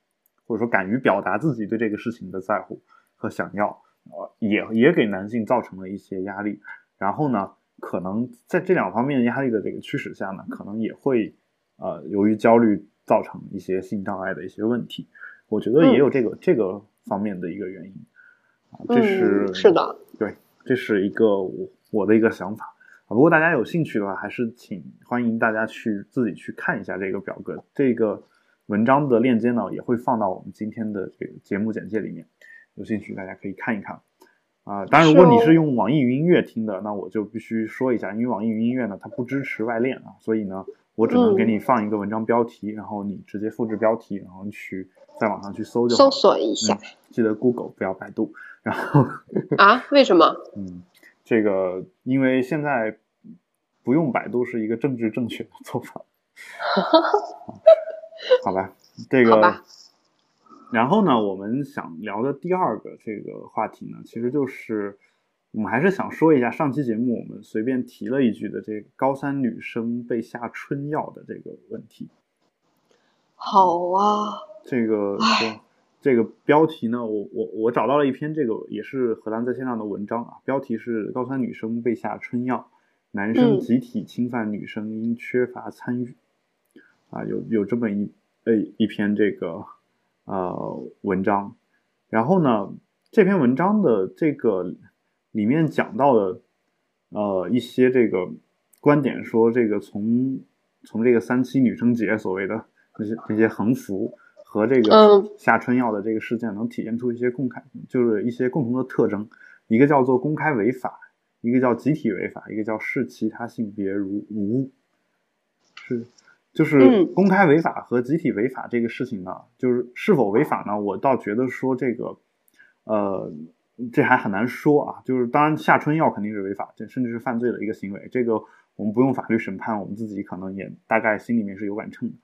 或者说敢于表达自己对这个事情的在乎和想要，呃，也也给男性造成了一些压力，然后呢，可能在这两方面压力的这个驱使下呢，可能也会，呃，由于焦虑。造成一些性障碍的一些问题，我觉得也有这个这个方面的一个原因。啊，这是是的，对，这是一个我我的一个想法啊。不过大家有兴趣的话，还是请欢迎大家去自己去看一下这个表格，这个文章的链接呢也会放到我们今天的这个节目简介里面，有兴趣大家可以看一看啊。当然，如果你是用网易云音乐听的，那我就必须说一下，因为网易云音乐呢它不支持外链啊，所以呢。我只能给你放一个文章标题，然后你直接复制标题，然后去在网上去搜就搜索一下。记得 Google 不要百度。然后 啊？为什么？嗯，这个因为现在不用百度是一个政治正确的做法。好吧，这个。然后呢，我们想聊的第二个这个话题呢，其实就是。我们还是想说一下上期节目我们随便提了一句的这个高三女生被下春药的这个问题。好啊，这个这个标题呢，我我我找到了一篇这个也是荷兰在线上的文章啊，标题是高三女生被下春药，男生集体侵犯女生因缺乏参与。啊，有有这么一呃一篇这个呃文章，然后呢这篇文章的这个。里面讲到的，呃，一些这个观点说，这个从从这个三七女生节所谓的那些那些横幅和这个下春药的这个事件，能体现出一些共开，就是一些共同的特征。一个叫做公开违法，一个叫集体违法，一个叫视其他性别如无。是，就是公开违法和集体违法这个事情呢，就是是否违法呢？我倒觉得说这个，呃。这还很难说啊，就是当然下春药肯定是违法，这甚至是犯罪的一个行为。这个我们不用法律审判，我们自己可能也大概心里面是有杆秤的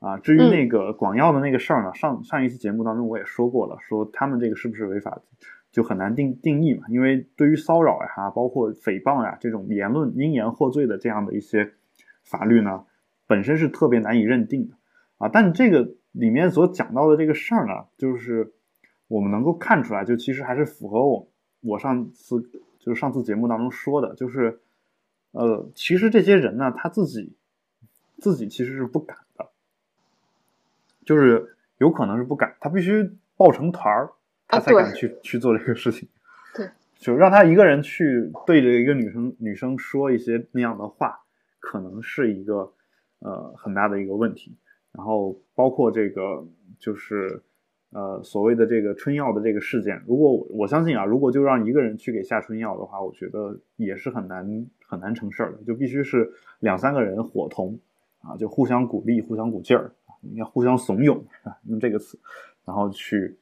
啊。至于那个广药的那个事儿呢，上上一期节目当中我也说过了，说他们这个是不是违法，就很难定定义嘛。因为对于骚扰呀、包括诽谤呀这种言论因言获罪的这样的一些法律呢，本身是特别难以认定的啊。但这个里面所讲到的这个事儿呢，就是。我们能够看出来，就其实还是符合我我上次就是上次节目当中说的，就是，呃，其实这些人呢，他自己自己其实是不敢的，就是有可能是不敢，他必须抱成团儿，他才敢去去做这个事情。对，就让他一个人去对着一个女生女生说一些那样的话，可能是一个呃很大的一个问题。然后包括这个就是。呃，所谓的这个春药的这个事件，如果我相信啊，如果就让一个人去给下春药的话，我觉得也是很难很难成事儿的，就必须是两三个人伙同啊，就互相鼓励、互相鼓劲儿啊，应该互相怂恿啊，用这个词，然后去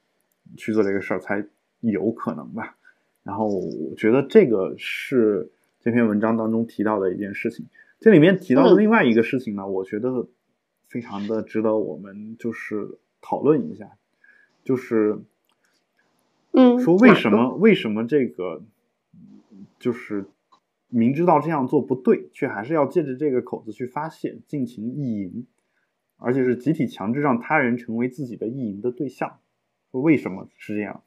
去做这个事儿才有可能吧。然后我觉得这个是这篇文章当中提到的一件事情。这里面提到的另外一个事情呢，我觉得非常的值得我们就是讨论一下。就是，嗯，说为什么为什么这个就是明知道这样做不对，却还是要借着这个口子去发泄，尽情意淫，而且是集体强制让他人成为自己的意淫的对象。说为什么是这样？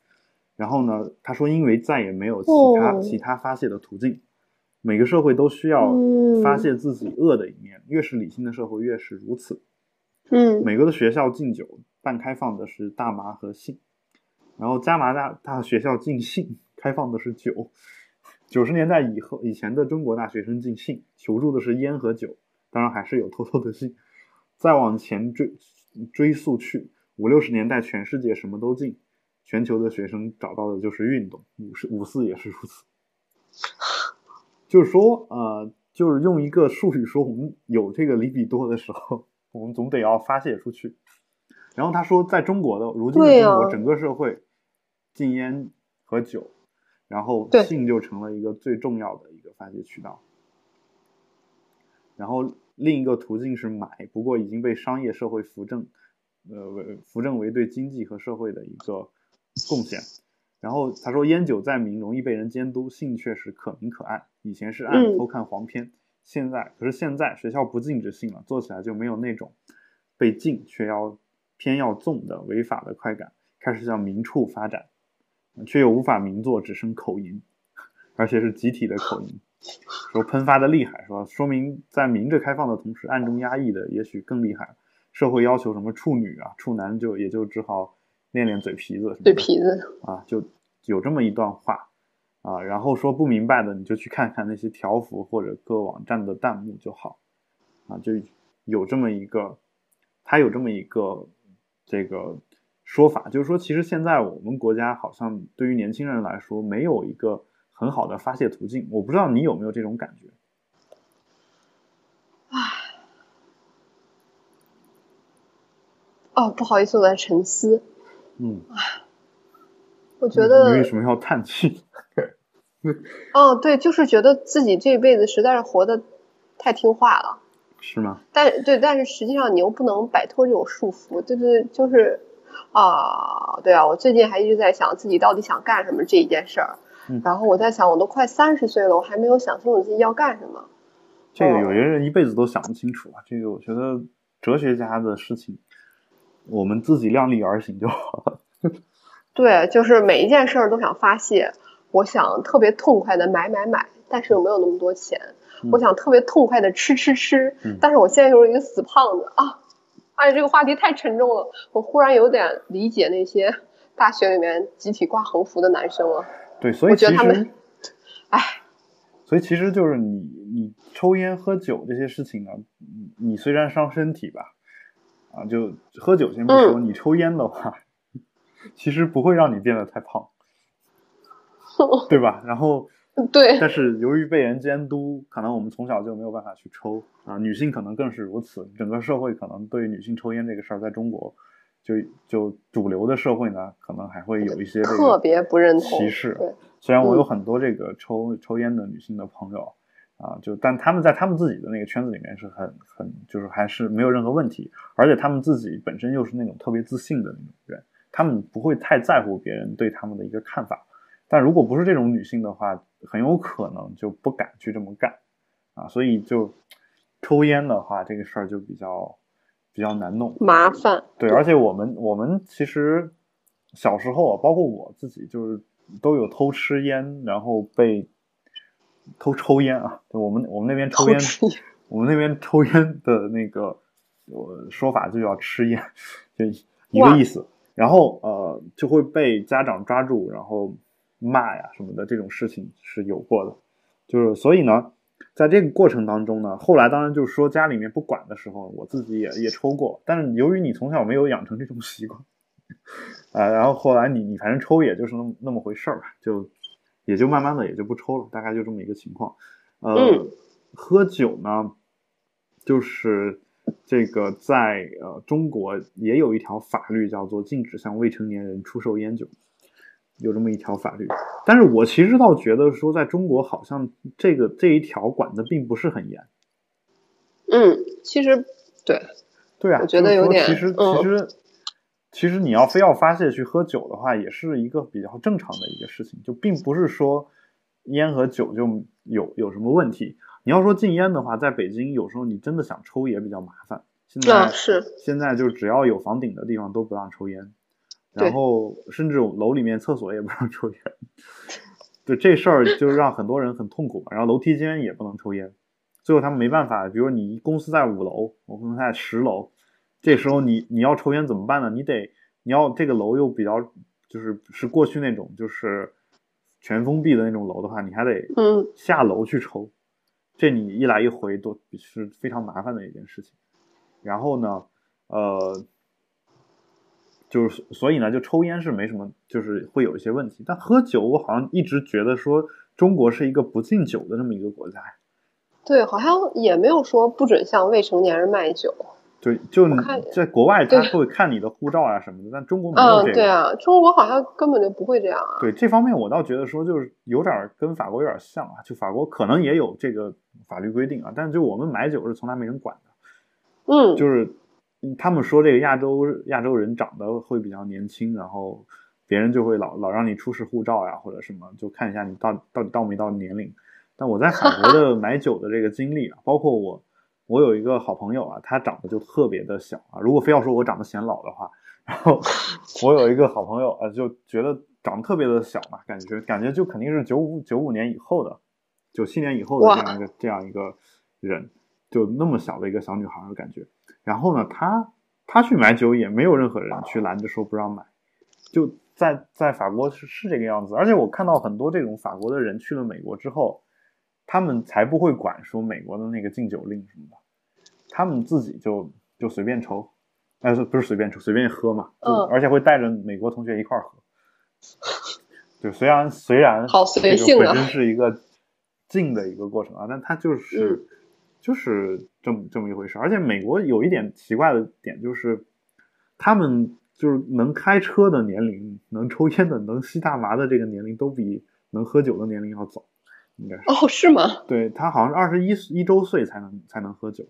然后呢，他说因为再也没有其他其他发泄的途径，每个社会都需要发泄自己恶的一面，越是理性的社会越是如此。嗯，美国的学校禁酒。半开放的是大麻和性，然后加拿大大学校禁性，开放的是酒。九十年代以后以前的中国大学生禁信，求助的是烟和酒，当然还是有偷偷的信。再往前追追溯去，五六十年代全世界什么都禁，全球的学生找到的就是运动，五四五四也是如此。就是说，呃，就是用一个术语说，我们有这个里比多的时候，我们总得要发泄出去。然后他说，在中国的如今的中国，整个社会禁烟和酒，然后性就成了一个最重要的一个发泄渠道。然后另一个途径是买，不过已经被商业社会扶正，呃，为扶正为对经济和社会的一个贡献。然后他说，烟酒在民，容易被人监督；性却是可明可暗。以前是暗偷看黄片，现在可是现在学校不禁止性了，做起来就没有那种被禁却要偏要纵的违法的快感，开始向明处发展，却又无法明做，只剩口淫，而且是集体的口淫，说喷发的厉害，是吧说明在明着开放的同时，暗中压抑的也许更厉害。社会要求什么处女啊、处男，就也就只好。练练嘴皮子，嘴皮子啊，就有这么一段话啊，然后说不明白的你就去看看那些条幅或者各网站的弹幕就好啊，就有这么一个，他有这么一个这个说法，就是说其实现在我们国家好像对于年轻人来说没有一个很好的发泄途径，我不知道你有没有这种感觉？唉，哦，不好意思，我在沉思。嗯，我觉得你为什么要叹气？哦，对，就是觉得自己这辈子实在是活的太听话了，是吗？但对，但是实际上你又不能摆脱这种束缚，对对，就是啊，对啊，我最近还一直在想自己到底想干什么这一件事儿，然后我在想，我都快三十岁了，我还没有想清楚自己要干什么。这个有些人一辈子都想不清楚啊，这个我觉得哲学家的事情。我们自己量力而行就好了。对，就是每一件事儿都想发泄。我想特别痛快的买买买，但是又没有那么多钱。我想特别痛快的吃吃吃，但是我现在就是一个死胖子啊！哎，这个话题太沉重了。我忽然有点理解那些大学里面集体挂横幅的男生了。对，所以觉得他们，哎，所以其实就是你你抽烟喝酒这些事情呢，你虽然伤身体吧。啊，就喝酒先不说，你抽烟的话，其实不会让你变得太胖，对吧？然后，对，但是由于被人监督，可能我们从小就没有办法去抽啊。女性可能更是如此，整个社会可能对女性抽烟这个事儿，在中国，就就主流的社会呢，可能还会有一些特别不认同歧视。虽然我有很多这个抽抽烟的女性的朋友。啊，就但他们在他们自己的那个圈子里面是很很，就是还是没有任何问题，而且他们自己本身又是那种特别自信的那种人，他们不会太在乎别人对他们的一个看法。但如果不是这种女性的话，很有可能就不敢去这么干啊。所以就抽烟的话，这个事儿就比较比较难弄，麻烦。对，而且我们我们其实小时候啊，包括我自己，就是都有偷吃烟，然后被。偷抽烟啊！我们我们那边抽烟，我们那边抽烟的那个我说法就叫吃烟，就一个意思。然后呃，就会被家长抓住，然后骂呀什么的，这种事情是有过的。就是所以呢，在这个过程当中呢，后来当然就是说家里面不管的时候，我自己也也抽过。但是由于你从小没有养成这种习惯，啊，然后后来你你反正抽也就是那么那么回事儿吧，就。也就慢慢的也就不抽了，大概就这么一个情况。呃，喝酒呢，就是这个在呃中国也有一条法律叫做禁止向未成年人出售烟酒，有这么一条法律。但是我其实倒觉得说，在中国好像这个这一条管的并不是很严。嗯，其实对，对啊，我觉得有点，其实其实。其实你要非要发泄去喝酒的话，也是一个比较正常的一个事情，就并不是说烟和酒就有有什么问题。你要说禁烟的话，在北京有时候你真的想抽也比较麻烦。现在是现在就只要有房顶的地方都不让抽烟，然后甚至楼里面厕所也不让抽烟。就这事儿就让很多人很痛苦嘛。然后楼梯间也不能抽烟，最后他们没办法，比如你公司在五楼，我公司在十楼。这时候你你要抽烟怎么办呢？你得你要这个楼又比较就是是过去那种就是全封闭的那种楼的话，你还得嗯下楼去抽，这你一来一回都是非常麻烦的一件事情。然后呢，呃，就是所以呢，就抽烟是没什么，就是会有一些问题。但喝酒，我好像一直觉得说中国是一个不禁酒的这么一个国家。对，好像也没有说不准向未成年人卖酒。对，就在国外他会看你的护照啊什么的，但中国没有这个。对啊，中国好像根本就不会这样啊。对这方面，我倒觉得说就是有点跟法国有点像啊，就法国可能也有这个法律规定啊，但是就我们买酒是从来没人管的。嗯，就是他们说这个亚洲亚洲人长得会比较年轻，然后别人就会老老让你出示护照呀或者什么，就看一下你到到底到没到年龄。但我在法国的买酒的这个经历啊，包括我，我有一个好朋友啊，他长得就特别的小啊。如果非要说我长得显老的话，然后 我有一个好朋友啊，就觉得长得特别的小嘛，感觉感觉就肯定是九五九五年以后的，九七年以后的这样一个这样一个人，就那么小的一个小女孩的感觉。然后呢，他他去买酒也没有任何人去拦着说不让买，就在在法国是是这个样子。而且我看到很多这种法国的人去了美国之后。他们才不会管说美国的那个禁酒令什么的，他们自己就就随便抽，但是不是随便抽，随便喝嘛，就而且会带着美国同学一块儿喝。就虽然虽然好随性啊，本身是一个禁的一个过程啊，但它就是就是这么这么一回事。而且美国有一点奇怪的点就是，他们就是能开车的年龄、能抽烟的、能吸大麻的这个年龄，都比能喝酒的年龄要早。应该是哦，是吗？对他好像是二十一一周岁才能才能喝酒，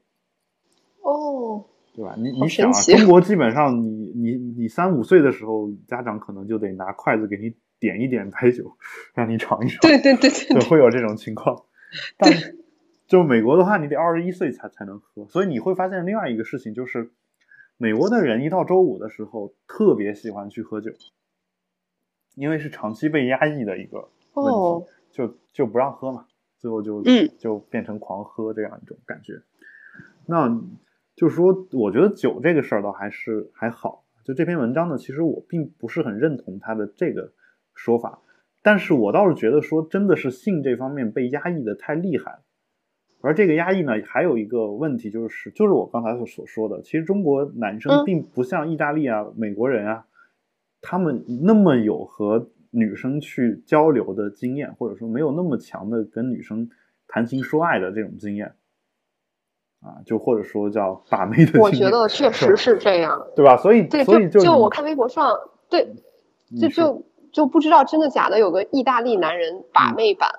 哦，对吧？你你想啊，中国基本上你你你三五岁的时候，家长可能就得拿筷子给你点一点白酒，让你尝一尝。对对对对，会有这种情况。但就美国的话，你得二十一岁才才能喝，所以你会发现另外一个事情就是，美国的人一到周五的时候特别喜欢去喝酒，因为是长期被压抑的一个问题。就就不让喝嘛，最后就嗯就变成狂喝这样一种感觉。那就是说，我觉得酒这个事儿倒还是还好。就这篇文章呢，其实我并不是很认同他的这个说法，但是我倒是觉得说，真的是性这方面被压抑的太厉害了。而这个压抑呢，还有一个问题就是，就是我刚才所所说的，其实中国男生并不像意大利啊、美国人啊，他们那么有和。女生去交流的经验，或者说没有那么强的跟女生谈情说爱的这种经验，啊，就或者说叫把妹的。我觉得确实是这样，对吧？所以，所以就我看微博上，对，就就就不知道真的假的，有个意大利男人把妹版。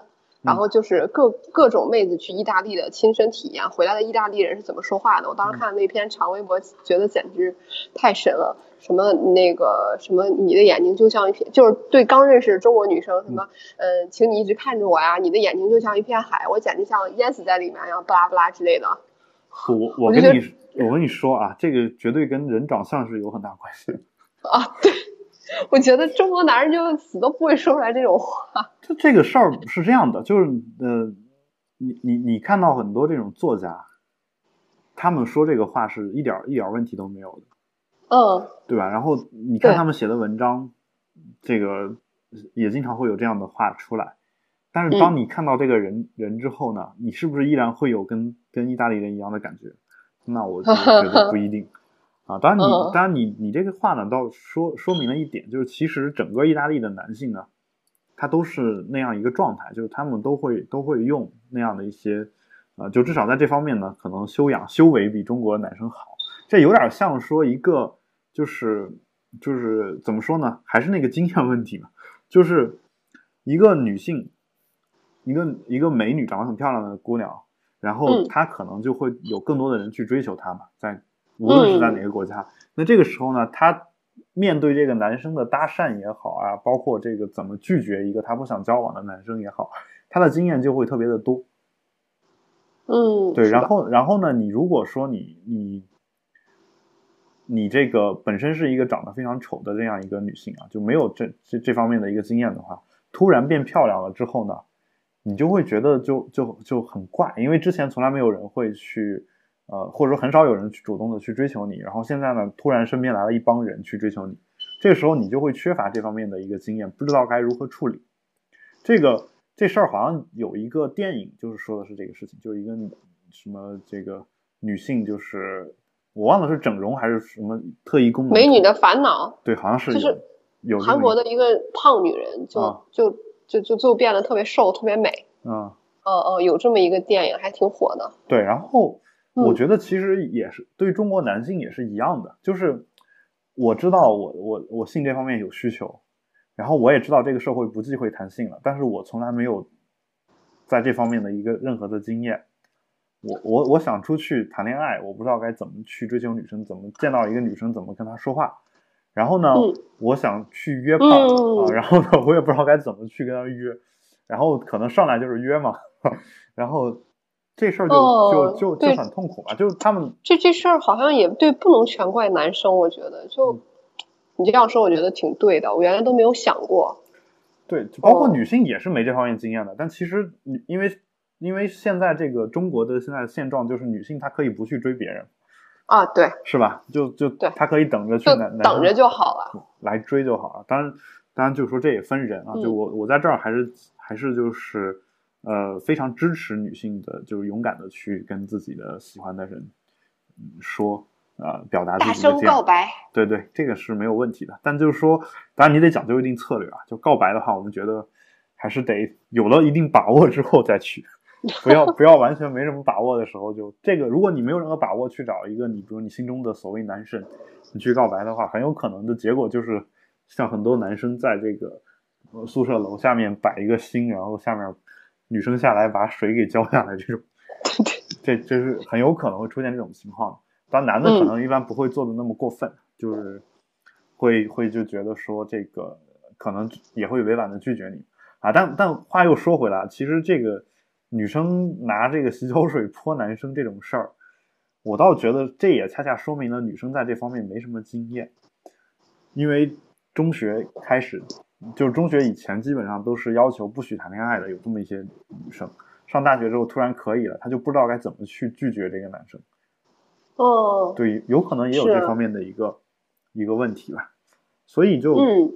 然后就是各各种妹子去意大利的亲身体验，回来的意大利人是怎么说话的？我当时看那篇长微博，觉得简直太神了。什么那个什么，你的眼睛就像一片，就是对刚认识中国女生，什么嗯，请你一直看着我呀，你的眼睛就像一片海，我简直像淹死在里面一样，巴拉巴拉之类的。我我跟你我跟你说啊，这个绝对跟人长相是有很大关系啊，对。我觉得中国男人就死都不会说出来这种话。就这个事儿是这样的，就是呃，你你你看到很多这种作家，他们说这个话是一点一点问题都没有的，嗯，对吧？然后你看他们写的文章，这个也经常会有这样的话出来。但是当你看到这个人人之后呢，你是不是依然会有跟跟意大利人一样的感觉？那我就觉得不一定。啊，当然你当然你你这个话呢，倒说说明了一点，就是其实整个意大利的男性呢，他都是那样一个状态，就是他们都会都会用那样的一些，呃，就至少在这方面呢，可能修养修为比中国男生好。这有点像说一个，就是就是怎么说呢，还是那个经验问题嘛，就是一个女性，一个一个美女，长得很漂亮的姑娘，然后她可能就会有更多的人去追求她嘛，在。无论是在哪个国家，那这个时候呢，他面对这个男生的搭讪也好啊，包括这个怎么拒绝一个他不想交往的男生也好，他的经验就会特别的多。嗯，对，然后然后呢，你如果说你你你这个本身是一个长得非常丑的这样一个女性啊，就没有这这这方面的一个经验的话，突然变漂亮了之后呢，你就会觉得就就就很怪，因为之前从来没有人会去。呃，或者说很少有人去主动的去追求你，然后现在呢，突然身边来了一帮人去追求你，这个时候你就会缺乏这方面的一个经验，不知道该如何处理。这个这事儿好像有一个电影，就是说的是这个事情，就是一个什么这个女性，就是我忘了是整容还是什么特异功能。美女的烦恼。对，好像是就是有韩国的一个胖女人，就就就就就变得特别瘦，特别美。嗯。哦哦，有这么一个电影，还挺火的。对，然后我觉得其实也是对中国男性也是一样的，就是我知道我我我性这方面有需求，然后我也知道这个社会不忌讳谈性了，但是我从来没有在这方面的一个任何的经验。我我我想出去谈恋爱，我不知道该怎么去追求女生，怎么见到一个女生怎么跟她说话。然后呢，我想去约炮啊，然后呢，我也不知道该怎么去跟她约，然后可能上来就是约嘛。然后这事儿就就就就很痛苦嘛，就是他们这这事儿好像也对，不能全怪男生。我觉得，就你这样说，我觉得挺对的。我原来都没有想过。对，包括女性也是没这方面经验的。但其实，因为因为现在这个中国的现在现状，就是女性她可以不去追别人啊，对，是吧？就就对，她可以等着去男等着就好了，来追就好了。当然，当然就是说这也分人啊。就我我在这儿还是还是就是。呃，非常支持女性的，就是勇敢的去跟自己的喜欢的人说，呃，表达自己的告白。对对，这个是没有问题的。但就是说，当然你得讲究一定策略啊。就告白的话，我们觉得还是得有了一定把握之后再去，不要不要完全没什么把握的时候就这个。如果你没有任何把握去找一个你，比如你心中的所谓男神，你去告白的话，很有可能的结果就是像很多男生在这个宿舍楼下面摆一个心，然后下面。女生下来把水给浇下来，这种，这这是很有可能会出现这种情况。当然，男的可能一般不会做的那么过分，就是会会就觉得说这个可能也会委婉的拒绝你啊。但但话又说回来，其实这个女生拿这个洗脚水泼男生这种事儿，我倒觉得这也恰恰说明了女生在这方面没什么经验，因为中学开始。就是中学以前基本上都是要求不许谈恋爱的，有这么一些女生。上大学之后突然可以了，她就不知道该怎么去拒绝这个男生。哦，对，有可能也有这方面的一个一个问题吧。所以就嗯，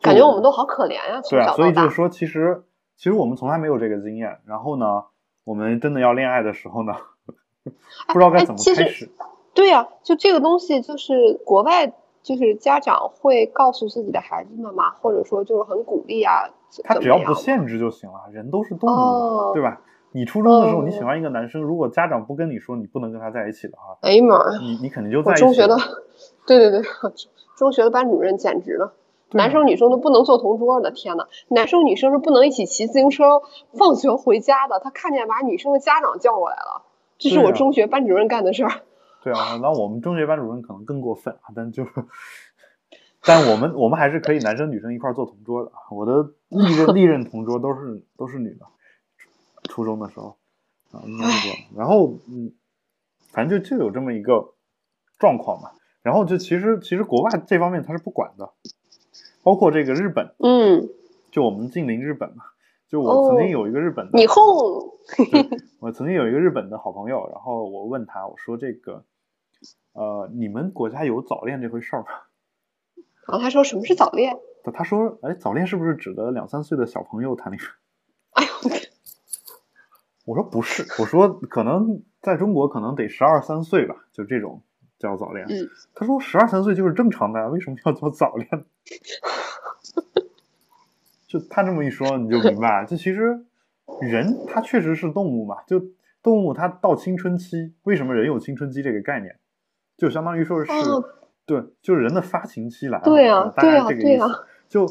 感觉我们都好可怜呀。对啊，所以就是说，其实其实我们从来没有这个经验。然后呢，我们真的要恋爱的时候呢，不知道该怎么开始。对呀，就这个东西，就是国外。就是家长会告诉自己的孩子们嘛，或者说就是很鼓励啊。他只要不限制就行了，人都是动物，对吧？你初中的时候你喜欢一个男生，如果家长不跟你说你不能跟他在一起的话，哎呀妈呀，你你肯定就在中学的，对对对，中学的班主任简直了，男生女生都不能坐同桌的，天呐，男生女生是不能一起骑自行车放学回家的。他看见把女生的家长叫过来了，这是我中学班主任干的事儿。对啊，那我们中学班主任可能更过分啊，但就是，但我们我们还是可以男生女生一块做同桌的。我的历任历任同桌都是都是女的，初中的时候啊，应该是这样。然后嗯，反正就就有这么一个状况嘛。然后就其实其实国外这方面他是不管的，包括这个日本，嗯，就我们近邻日本嘛。就我曾经有一个日本的，你后，我曾经有一个日本的好朋友，然后我问他，我说这个。呃，你们国家有早恋这回事儿吗？然 后他说什么是早恋？他他说，哎，早恋是不是指的两三岁的小朋友谈恋爱？哎呦，我说不是，我说可能在中国可能得十二三岁吧，就这种叫早恋。嗯，他说十二三岁就是正常的，为什么要做早恋？就他这么一说，你就明白，这其实人他确实是动物嘛，就动物它到青春期，为什么人有青春期这个概念？就相当于说是，对，就是人的发情期来了，对啊，大概这个意思。就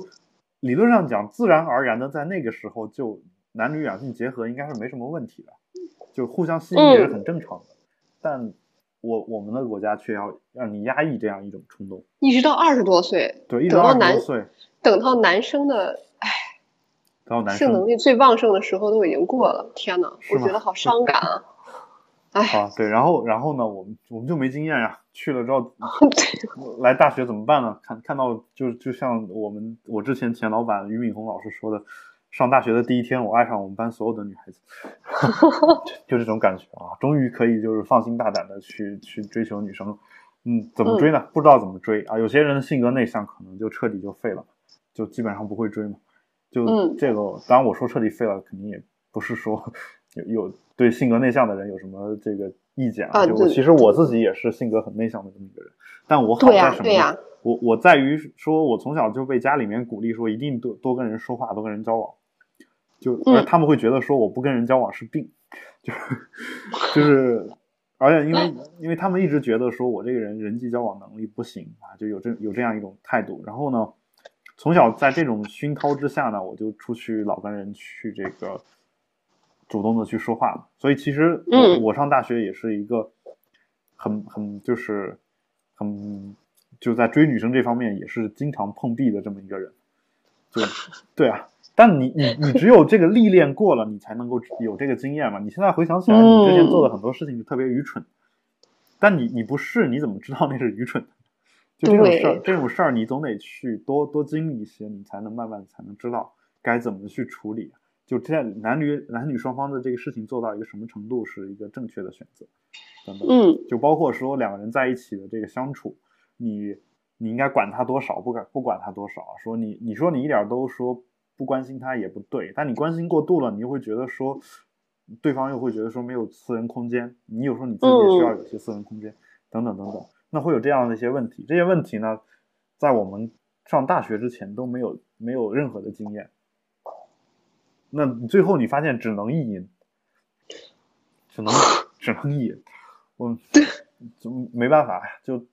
理论上讲，自然而然的在那个时候，就男女两性结合应该是没什么问题的，就互相吸引也是很正常的。但我我们的国家却要让你压抑这样一种冲动，一直到二十多岁，对，一直到二十多岁，等到男生的，唉，等到男生性能力最旺盛的时候都已经过了，天哪，我觉得好伤感啊。啊，对，然后，然后呢，我们我们就没经验呀，去了之后，来大学怎么办呢？看看到就就像我们我之前前老板俞敏洪老师说的，上大学的第一天，我爱上我们班所有的女孩子，就这种感觉啊，终于可以就是放心大胆的去去追求女生，嗯，怎么追呢？不知道怎么追啊。有些人的性格内向，可能就彻底就废了，就基本上不会追嘛。就这个，当然我说彻底废了，肯定也不是说有有对性格内向的人有什么这个意见啊。就其实我自己也是性格很内向的这么一个人，但我好在什么？我我在于说，我从小就被家里面鼓励说，一定多多跟人说话，多跟人交往。就而他们会觉得说，我不跟人交往是病，就是就是，而且因为 因为他们一直觉得说我这个人人际交往能力不行啊，就有这有这样一种态度。然后呢，从小在这种熏陶之下呢，我就出去老跟人去这个主动的去说话嘛。所以其实我我上大学也是一个很很就是很。就在追女生这方面也是经常碰壁的这么一个人，就对啊，但你你你只有这个历练过了，你才能够有这个经验嘛。你现在回想起来，你之前做的很多事情就特别愚蠢，但你你不试，你怎么知道那是愚蠢的？就这种事儿，这种事儿你总得去多多经历一些，你才能慢慢才能知道该怎么去处理。就这男女男女双方的这个事情做到一个什么程度是一个正确的选择，等等。嗯，就包括说两个人在一起的这个相处。你你应该管他多少，不管不管他多少。说你你说你一点都说不关心他也不对，但你关心过度了，你又会觉得说对方又会觉得说没有私人空间。你有时候你自己也需要有些私人空间，等等等等。那会有这样的一些问题。这些问题呢，在我们上大学之前都没有没有任何的经验。那最后你发现只能意淫，只能只能意淫，我就没办法就。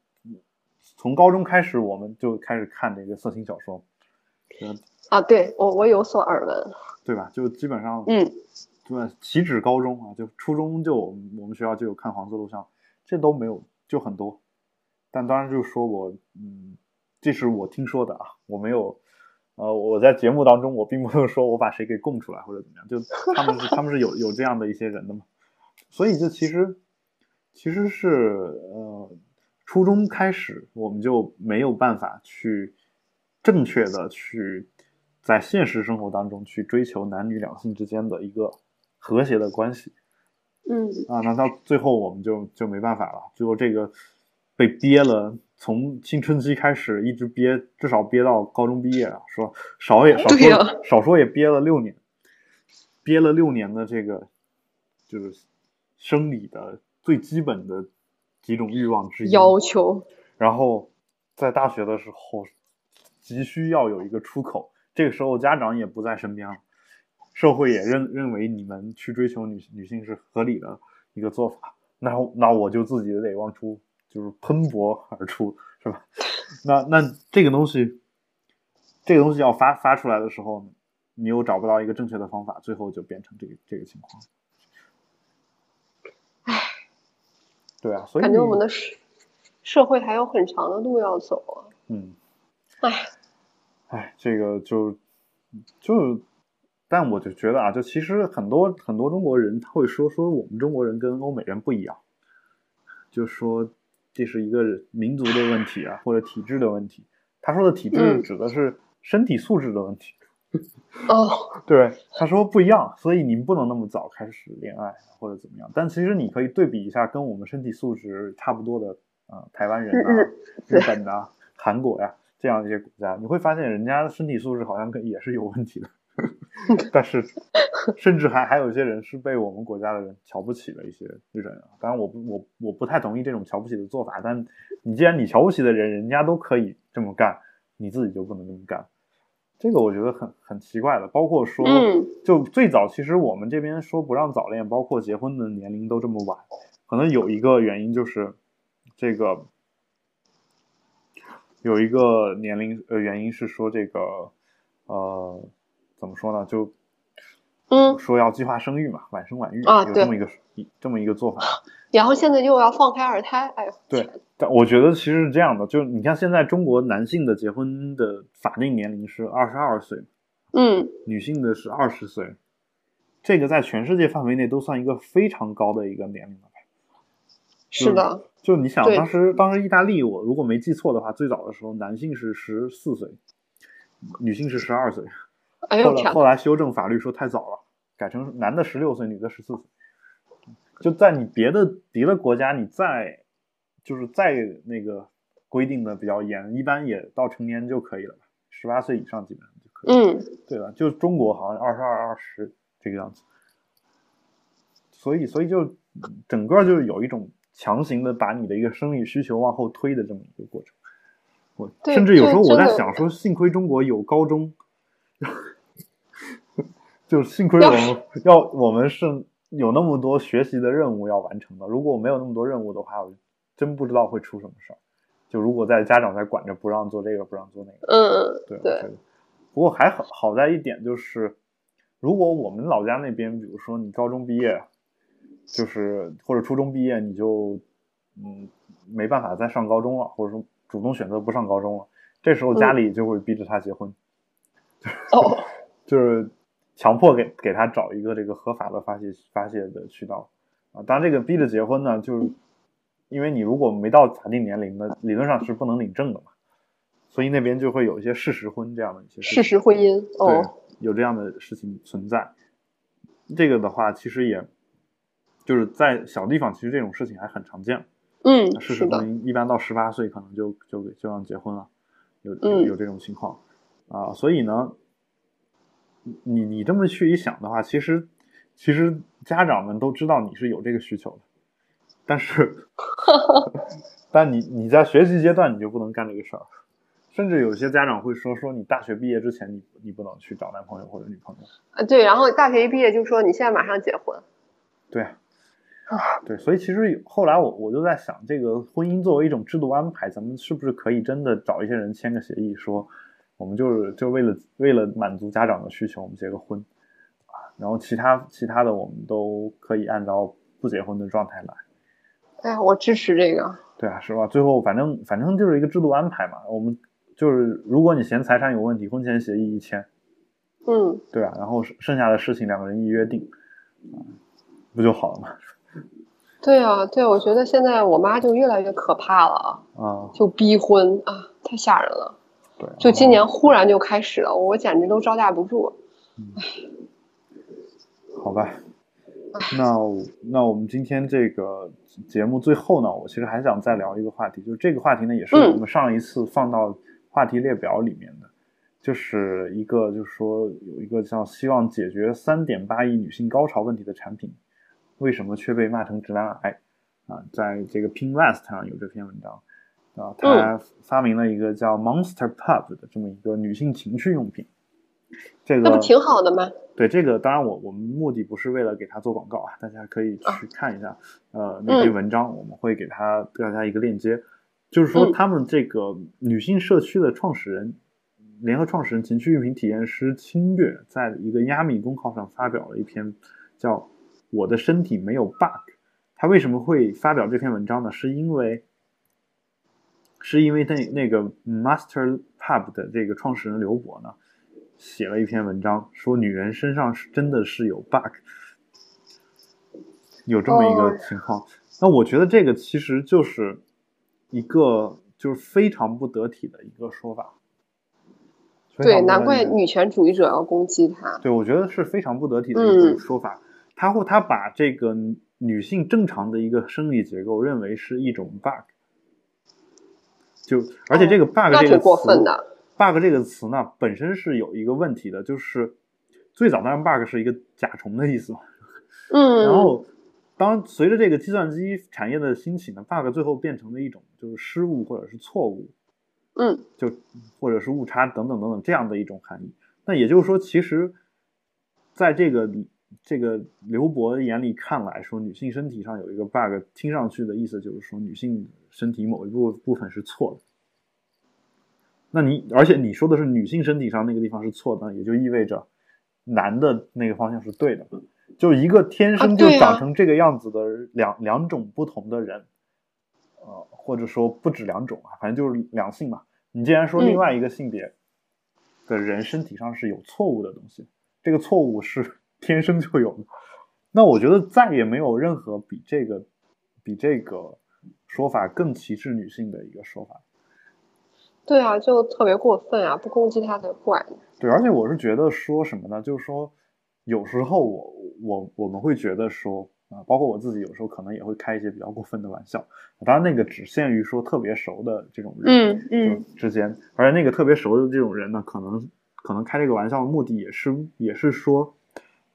从高中开始，我们就开始看这个色情小说。嗯啊，对我我有所耳闻，对吧？就基本上，嗯，对，岂止高中啊，就初中就我们学校就有看黄色录像，这都没有，就很多。但当然就是说我，嗯，这是我听说的啊，我没有，呃，我在节目当中我并不能说我把谁给供出来或者怎么样，就他们是他们是有有这样的一些人的嘛。所以就其实其实是呃。初中开始，我们就没有办法去正确的去在现实生活当中去追求男女两性之间的一个和谐的关系。嗯啊，那到最后我们就就没办法了，最后这个被憋了，从青春期开始一直憋，至少憋到高中毕业啊，说少也 少说少说也憋了六年，憋了六年的这个就是生理的最基本的。几种欲望之一，要求。然后在大学的时候，急需要有一个出口。这个时候家长也不在身边了，社会也认认为你们去追求女女性是合理的一个做法。那那我就自己得往出，就是喷薄而出，是吧？那那这个东西，这个东西要发发出来的时候，你又找不到一个正确的方法，最后就变成这个这个情况。唉对啊，所以感觉我们的社社会还有很长的路要走啊。嗯，唉，唉，这个就就，但我就觉得啊，就其实很多很多中国人他会说说我们中国人跟欧美人不一样，就说这是一个民族的问题啊，或者体制的问题。他说的体制指的是身体素质的问题。哦，对，他说不一样，所以你们不能那么早开始恋爱或者怎么样。但其实你可以对比一下，跟我们身体素质差不多的啊，台湾人啊、日本啊、韩国呀这样一些国家，你会发现人家的身体素质好像跟也是有问题的。但是，甚至还还有一些人是被我们国家的人瞧不起的一些人啊。当然，我不我我不太同意这种瞧不起的做法。但你既然你瞧不起的人，人家都可以这么干，你自己就不能这么干。这个我觉得很很奇怪的，包括说，就最早其实我们这边说不让早恋，包括结婚的年龄都这么晚，可能有一个原因就是，这个有一个年龄呃原因是说这个呃怎么说呢就。嗯，说要计划生育嘛，晚生晚育啊，有这么一个这么一个做法。然后现在又要放开二胎，哎呦，对，但我觉得其实是这样的，就是你看现在中国男性的结婚的法定年龄是二十二岁，嗯，女性的是二十岁，这个在全世界范围内都算一个非常高的一个年龄了。是的，就你想当时当时意大利，我如果没记错的话，最早的时候男性是十四岁，女性是十二岁。后来后来修正法律说太早了，改成男的十六岁，女的十四岁。就在你别的别的国家，你再就是再那个规定的比较严，一般也到成年就可以了吧？十八岁以上基本上就可以。嗯，对吧？就中国好像二十二、二十这个样子，所以所以就整个就是有一种强行的把你的一个生理需求往后推的这么一个过程。我甚至有时候我在想说，幸亏中国有高中，就幸亏我们要我们是有那么多学习的任务要完成的。如果我没有那么多任务的话，我真不知道会出什么事儿。就如果在家长在管着，不让做这个，不让做那个，嗯，对对。不过还好好在一点就是，如果我们老家那边，比如说你高中毕业，就是或者初中毕业，你就嗯没办法再上高中了，或者说主动选择不上高中了，这时候家里就会逼着他结婚，哦，就是强迫给给他找一个这个合法的发泄发泄的渠道啊。当然，这个逼着结婚呢，就是。因为你如果没到法定年龄呢，理论上是不能领证的嘛，所以那边就会有一些事实婚这样的一些事实婚姻，哦，有这样的事情存在。这个的话，其实也就是在小地方，其实这种事情还很常见。嗯，事实婚姻一般到十八岁可能就就就让结婚了，有有这种情况啊。所以呢，你你这么去一想的话，其实其实家长们都知道你是有这个需求的。但是，但你你在学习阶段你就不能干这个事儿，甚至有些家长会说说你大学毕业之前你你不能去找男朋友或者女朋友。啊，对，然后大学一毕业就说你现在马上结婚，对，对，所以其实后来我我就在想，这个婚姻作为一种制度安排，咱们是不是可以真的找一些人签个协议，说我们就是就为了为了满足家长的需求，我们结个婚啊，然后其他其他的我们都可以按照不结婚的状态来。哎呀，我支持这个。对啊，是吧？最后反正反正就是一个制度安排嘛。我们就是如果你嫌财产有问题，婚前协议一签，嗯，对啊，然后剩下的事情两个人一约定，啊，不就好了吗？对啊，对，我觉得现在我妈就越来越可怕了啊，就逼婚啊，太吓人了。对，就今年忽然就开始了，我简直都招架不住。嗯，好吧。那那我们今天这个节目最后呢，我其实还想再聊一个话题，就是这个话题呢，也是我们上一次放到话题列表里面的，就是一个就是说有一个叫希望解决三点八亿女性高潮问题的产品，为什么却被骂成直男癌啊？在这个 Pinterest 上有这篇文章啊，他发明了一个叫 Monster Pub 的这么一个女性情趣用品。这个那不挺好的吗？对，这个当然我我们目的不是为了给他做广告啊，大家可以去看一下，呃，那篇文章我们会给他大家一个链接，就是说他们这个女性社区的创始人，联合创始人情趣用品体验师清月，在一个亚米公号上发表了一篇叫《我的身体没有 bug》，他为什么会发表这篇文章呢？是因为是因为那那个 Master Pub 的这个创始人刘博呢。写了一篇文章，说女人身上是真的是有 bug，有这么一个情况。那我觉得这个其实就是一个就是非常不得体的一个说法。对，难怪女权主义者要攻击他。对，我觉得是非常不得体的一种说法。他会他把这个女性正常的一个生理结构认为是一种 bug，就而且这个 bug 这个词。bug 这个词呢，本身是有一个问题的，就是最早当然 bug 是一个甲虫的意思嘛，嗯，然后当随着这个计算机产业的兴起呢，bug 最后变成了一种就是失误或者是错误，嗯，就或者是误差等等等等这样的一种含义。那也就是说，其实在这个这个刘博眼里看来，说女性身体上有一个 bug，听上去的意思就是说女性身体某一部部分是错的。那你而且你说的是女性身体上那个地方是错的，也就意味着男的那个方向是对的，就一个天生就长成这个样子的两两种不同的人，呃，或者说不止两种啊，反正就是两性嘛。你既然说另外一个性别的人身体上是有错误的东西，这个错误是天生就有的，那我觉得再也没有任何比这个比这个说法更歧视女性的一个说法。对啊，就特别过分啊！不攻击他才怪呢。对，而且我是觉得说什么呢？就是说，有时候我我我们会觉得说，啊，包括我自己有时候可能也会开一些比较过分的玩笑，当然那个只限于说特别熟的这种人，嗯嗯之间，而且那个特别熟的这种人呢，可能可能开这个玩笑的目的也是也是说，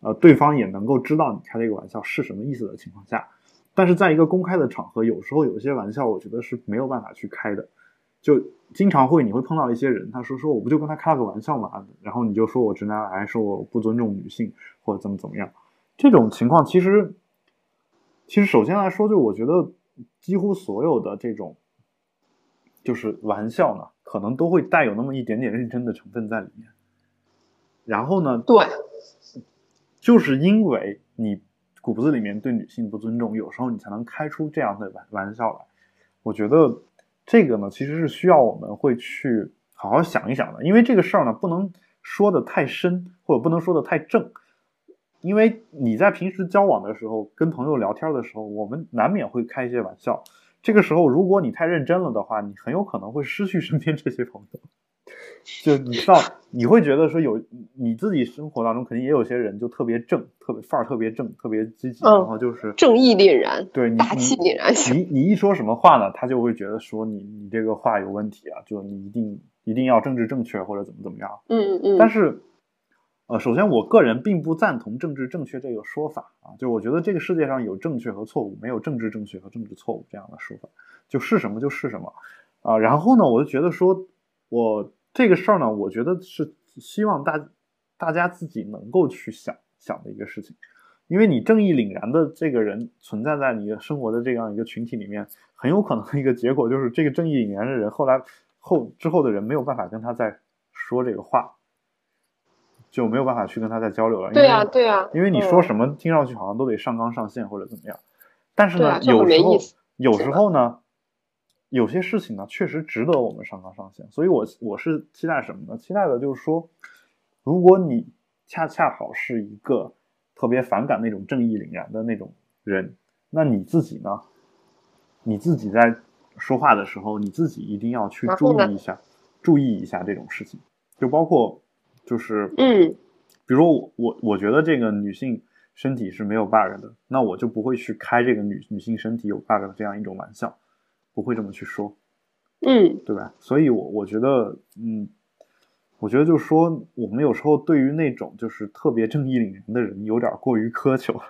呃，对方也能够知道你开这个玩笑是什么意思的情况下，但是在一个公开的场合，有时候有些玩笑我觉得是没有办法去开的，就经常会你会碰到一些人，他说说我不就跟他开了个玩笑嘛，然后你就说我直男癌，说我不尊重女性或者怎么怎么样，这种情况其实。其实，首先来说，就我觉得，几乎所有的这种，就是玩笑呢，可能都会带有那么一点点认真的成分在里面。然后呢，对，就是因为你骨子里面对女性不尊重，有时候你才能开出这样的玩玩笑来。我觉得这个呢，其实是需要我们会去好好想一想的，因为这个事儿呢，不能说的太深，或者不能说的太正。因为你在平时交往的时候，跟朋友聊天的时候，我们难免会开一些玩笑。这个时候，如果你太认真了的话，你很有可能会失去身边这些朋友。就你知道，你会觉得说有你自己生活当中肯定也有些人就特别正，特别范儿特别正，特别积极，然后就是正义凛然，对，大气凛然。你你一说什么话呢，他就会觉得说你你这个话有问题啊，就你一定一定要政治正确或者怎么怎么样。嗯嗯。但是。呃，首先，我个人并不赞同政治正确这个说法啊，就我觉得这个世界上有正确和错误，没有政治正确和政治错误这样的说法，就是什么就是什么啊。然后呢，我就觉得说，我这个事儿呢，我觉得是希望大大家自己能够去想想的一个事情，因为你正义凛然的这个人存在在你的生活的这样一个群体里面，很有可能的一个结果就是这个正义凛然的人后来后之后的人没有办法跟他再说这个话。就没有办法去跟他再交流了。对呀，对呀，因为你说什么，听上去好像都得上纲上线或者怎么样。但是呢，有时候有时候呢，有些事情呢，确实值得我们上纲上线。所以，我我是期待什么呢？期待的就是说，如果你恰恰好是一个特别反感那种正义凛然的那种人，那你自己呢？你自己在说话的时候，你自己一定要去注意一下，注意一下这种事情，就包括。就是嗯，比如说我我我觉得这个女性身体是没有 bug 的，那我就不会去开这个女女性身体有 bug 的这样一种玩笑，不会这么去说，嗯，对吧？所以，我我觉得，嗯，我觉得就是说，我们有时候对于那种就是特别正义凛然的人，有点过于苛求。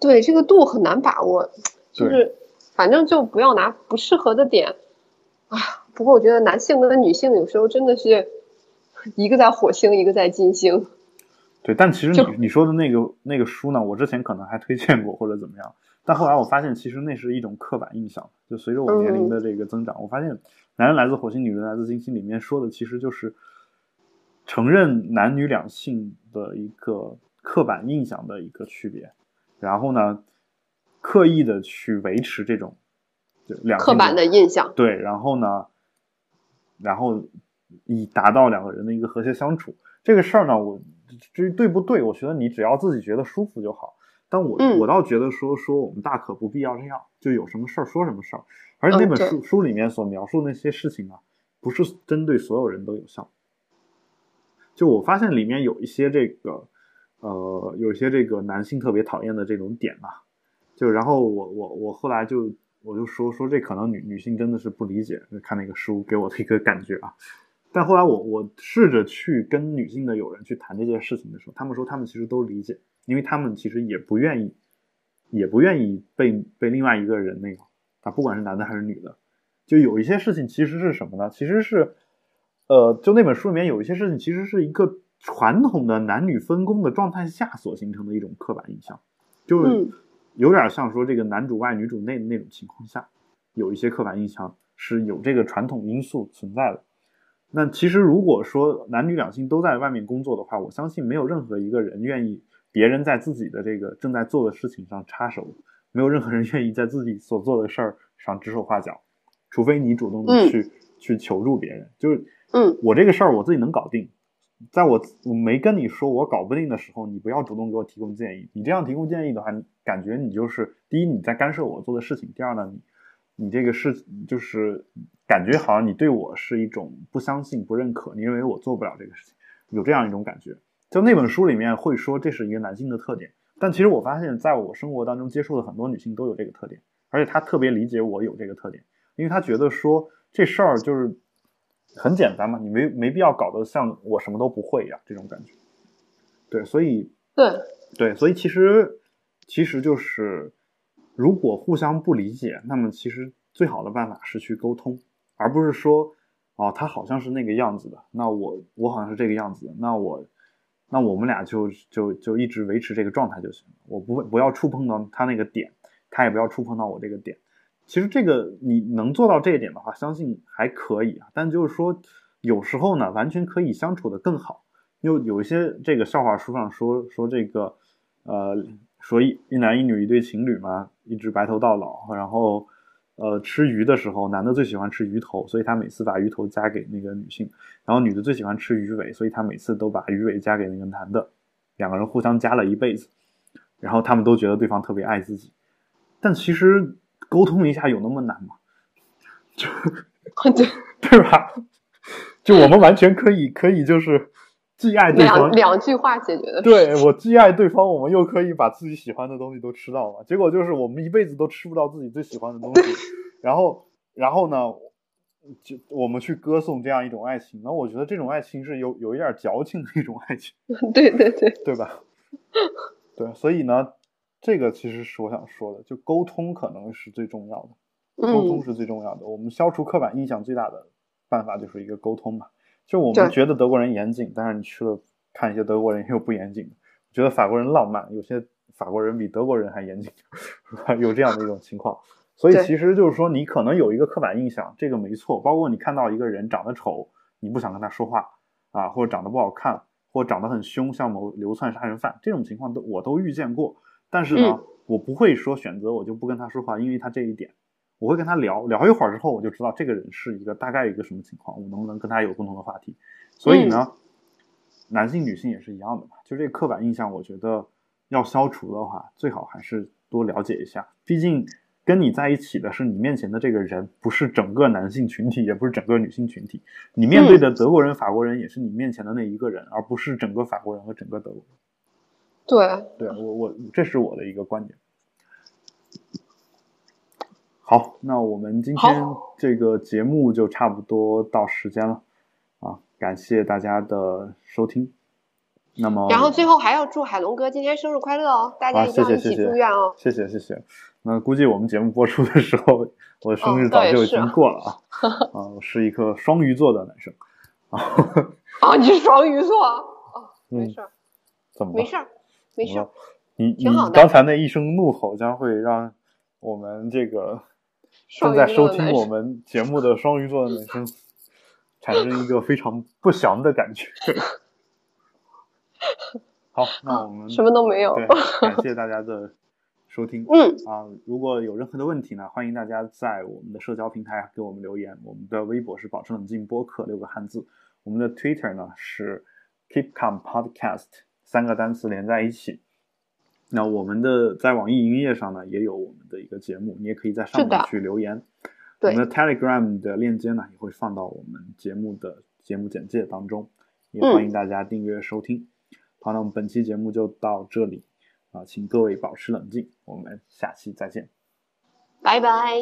对，这个度很难把握，就是反正就不要拿不适合的点啊。不过我觉得男性跟女性有时候真的是一个在火星，一个在金星。对，但其实你你说的那个那个书呢，我之前可能还推荐过或者怎么样，但后来我发现其实那是一种刻板印象。就随着我年龄的这个增长，我发现男人来自火星，女人来自金星里面说的其实就是承认男女两性的一个刻板印象的一个区别，然后呢，刻意的去维持这种两刻板的印象。对，然后呢？然后以达到两个人的一个和谐相处，这个事儿呢，我至于对不对，我觉得你只要自己觉得舒服就好。但我我倒觉得说说我们大可不必要这样，就有什么事儿说什么事儿。而且那本书书里面所描述那些事情啊，不是针对所有人都有效。就我发现里面有一些这个呃，有一些这个男性特别讨厌的这种点啊，就然后我我我后来就。我就说说这可能女女性真的是不理解，看那个书给我的一个感觉啊。但后来我我试着去跟女性的友人去谈这件事情的时候，他们说他们其实都理解，因为他们其实也不愿意，也不愿意被被另外一个人那个啊，不管是男的还是女的，就有一些事情其实是什么呢？其实是，呃，就那本书里面有一些事情其实是一个传统的男女分工的状态下所形成的一种刻板印象，就是。有点像说这个男主外女主内的那种情况下，有一些刻板印象是有这个传统因素存在的。那其实如果说男女两性都在外面工作的话，我相信没有任何一个人愿意别人在自己的这个正在做的事情上插手，没有任何人愿意在自己所做的事儿上指手画脚，除非你主动的去去求助别人。就是，嗯，我这个事儿我自己能搞定。在我我没跟你说我搞不定的时候，你不要主动给我提供建议。你这样提供建议的话，感觉你就是第一你在干涉我做的事情，第二呢，你你这个事就是感觉好像你对我是一种不相信、不认可，你认为我做不了这个事情，有这样一种感觉。就那本书里面会说这是一个男性的特点，但其实我发现在我生活当中接触的很多女性都有这个特点，而且她特别理解我有这个特点，因为她觉得说这事儿就是很简单嘛，你没没必要搞得像我什么都不会一样这种感觉。对，所以对对，所以其实其实就是如果互相不理解，那么其实最好的办法是去沟通，而不是说哦他好像是那个样子的，那我我好像是这个样子的，那我。那我们俩就就就一直维持这个状态就行了，我不会不要触碰到他那个点，他也不要触碰到我这个点。其实这个你能做到这一点的话，相信还可以啊。但就是说，有时候呢，完全可以相处的更好。又有一些这个笑话书上说说这个，呃，说一一男一女一对情侣嘛，一直白头到老，然后。呃，吃鱼的时候，男的最喜欢吃鱼头，所以他每次把鱼头夹给那个女性；然后女的最喜欢吃鱼尾，所以他每次都把鱼尾夹给那个男的。两个人互相夹了一辈子，然后他们都觉得对方特别爱自己。但其实沟通一下有那么难吗？就 对 对吧？就我们完全可以可以就是。既爱对方，两句话解决的。对我既爱对方，我们又可以把自己喜欢的东西都吃到了。结果就是我们一辈子都吃不到自己最喜欢的东西。然后，然后呢，就我们去歌颂这样一种爱情。那我觉得这种爱情是有有一点矫情的一种爱情。对对对，对吧？对，所以呢，这个其实是我想说的，就沟通可能是最重要的。沟通是最重要的。我们消除刻板印象最大的办法就是一个沟通嘛。就我们觉得德国人严谨，但是你去了看一些德国人又不严谨。觉得法国人浪漫，有些法国人比德国人还严谨，有这样的一种情况。所以其实就是说，你可能有一个刻板印象，这个没错。包括你看到一个人长得丑，你不想跟他说话啊，或者长得不好看，或长得很凶，像某流窜杀人犯这种情况都我都遇见过。但是呢，我不会说选择我就不跟他说话，因为他这一点。我会跟他聊聊一会儿之后，我就知道这个人是一个大概一个什么情况，我能不能跟他有共同的话题。所以呢，男性女性也是一样的嘛。就这个刻板印象，我觉得要消除的话，最好还是多了解一下。毕竟跟你在一起的是你面前的这个人，不是整个男性群体，也不是整个女性群体。你面对的德国人、法国人，也是你面前的那一个人，而不是整个法国人和整个德国人。对，对我我这是我的一个观点。好，那我们今天这个节目就差不多到时间了啊！感谢大家的收听。那么，然后最后还要祝海龙哥今天生日快乐哦！大家一定要一起祝愿哦！谢谢谢谢。那估计我们节目播出的时候，我的生日早就已经过了啊！啊，我是一个双鱼座的男生啊！啊，你是双鱼座？哦，没事，怎么没事？没事。你你刚才那一声怒吼将会让我们这个。正在收听我们节目的双鱼座的男生，产生一个非常不祥的感觉。好，那我们什么都没有。对，感谢大家的收听。嗯啊，如果有任何的问题呢，欢迎大家在我们的社交平台给我们留言。我们的微博是保持冷静播客六个汉字，我们的 Twitter 呢是 Keep Calm Podcast 三个单词连在一起。那我们的在网易云音乐上呢，也有我们的一个节目，你也可以在上面去留言。我们的 Telegram 的链接呢，也会放到我们节目的节目简介当中，也欢迎大家订阅收听。好，那我们本期节目就到这里啊，请各位保持冷静，我们下期再见，拜拜。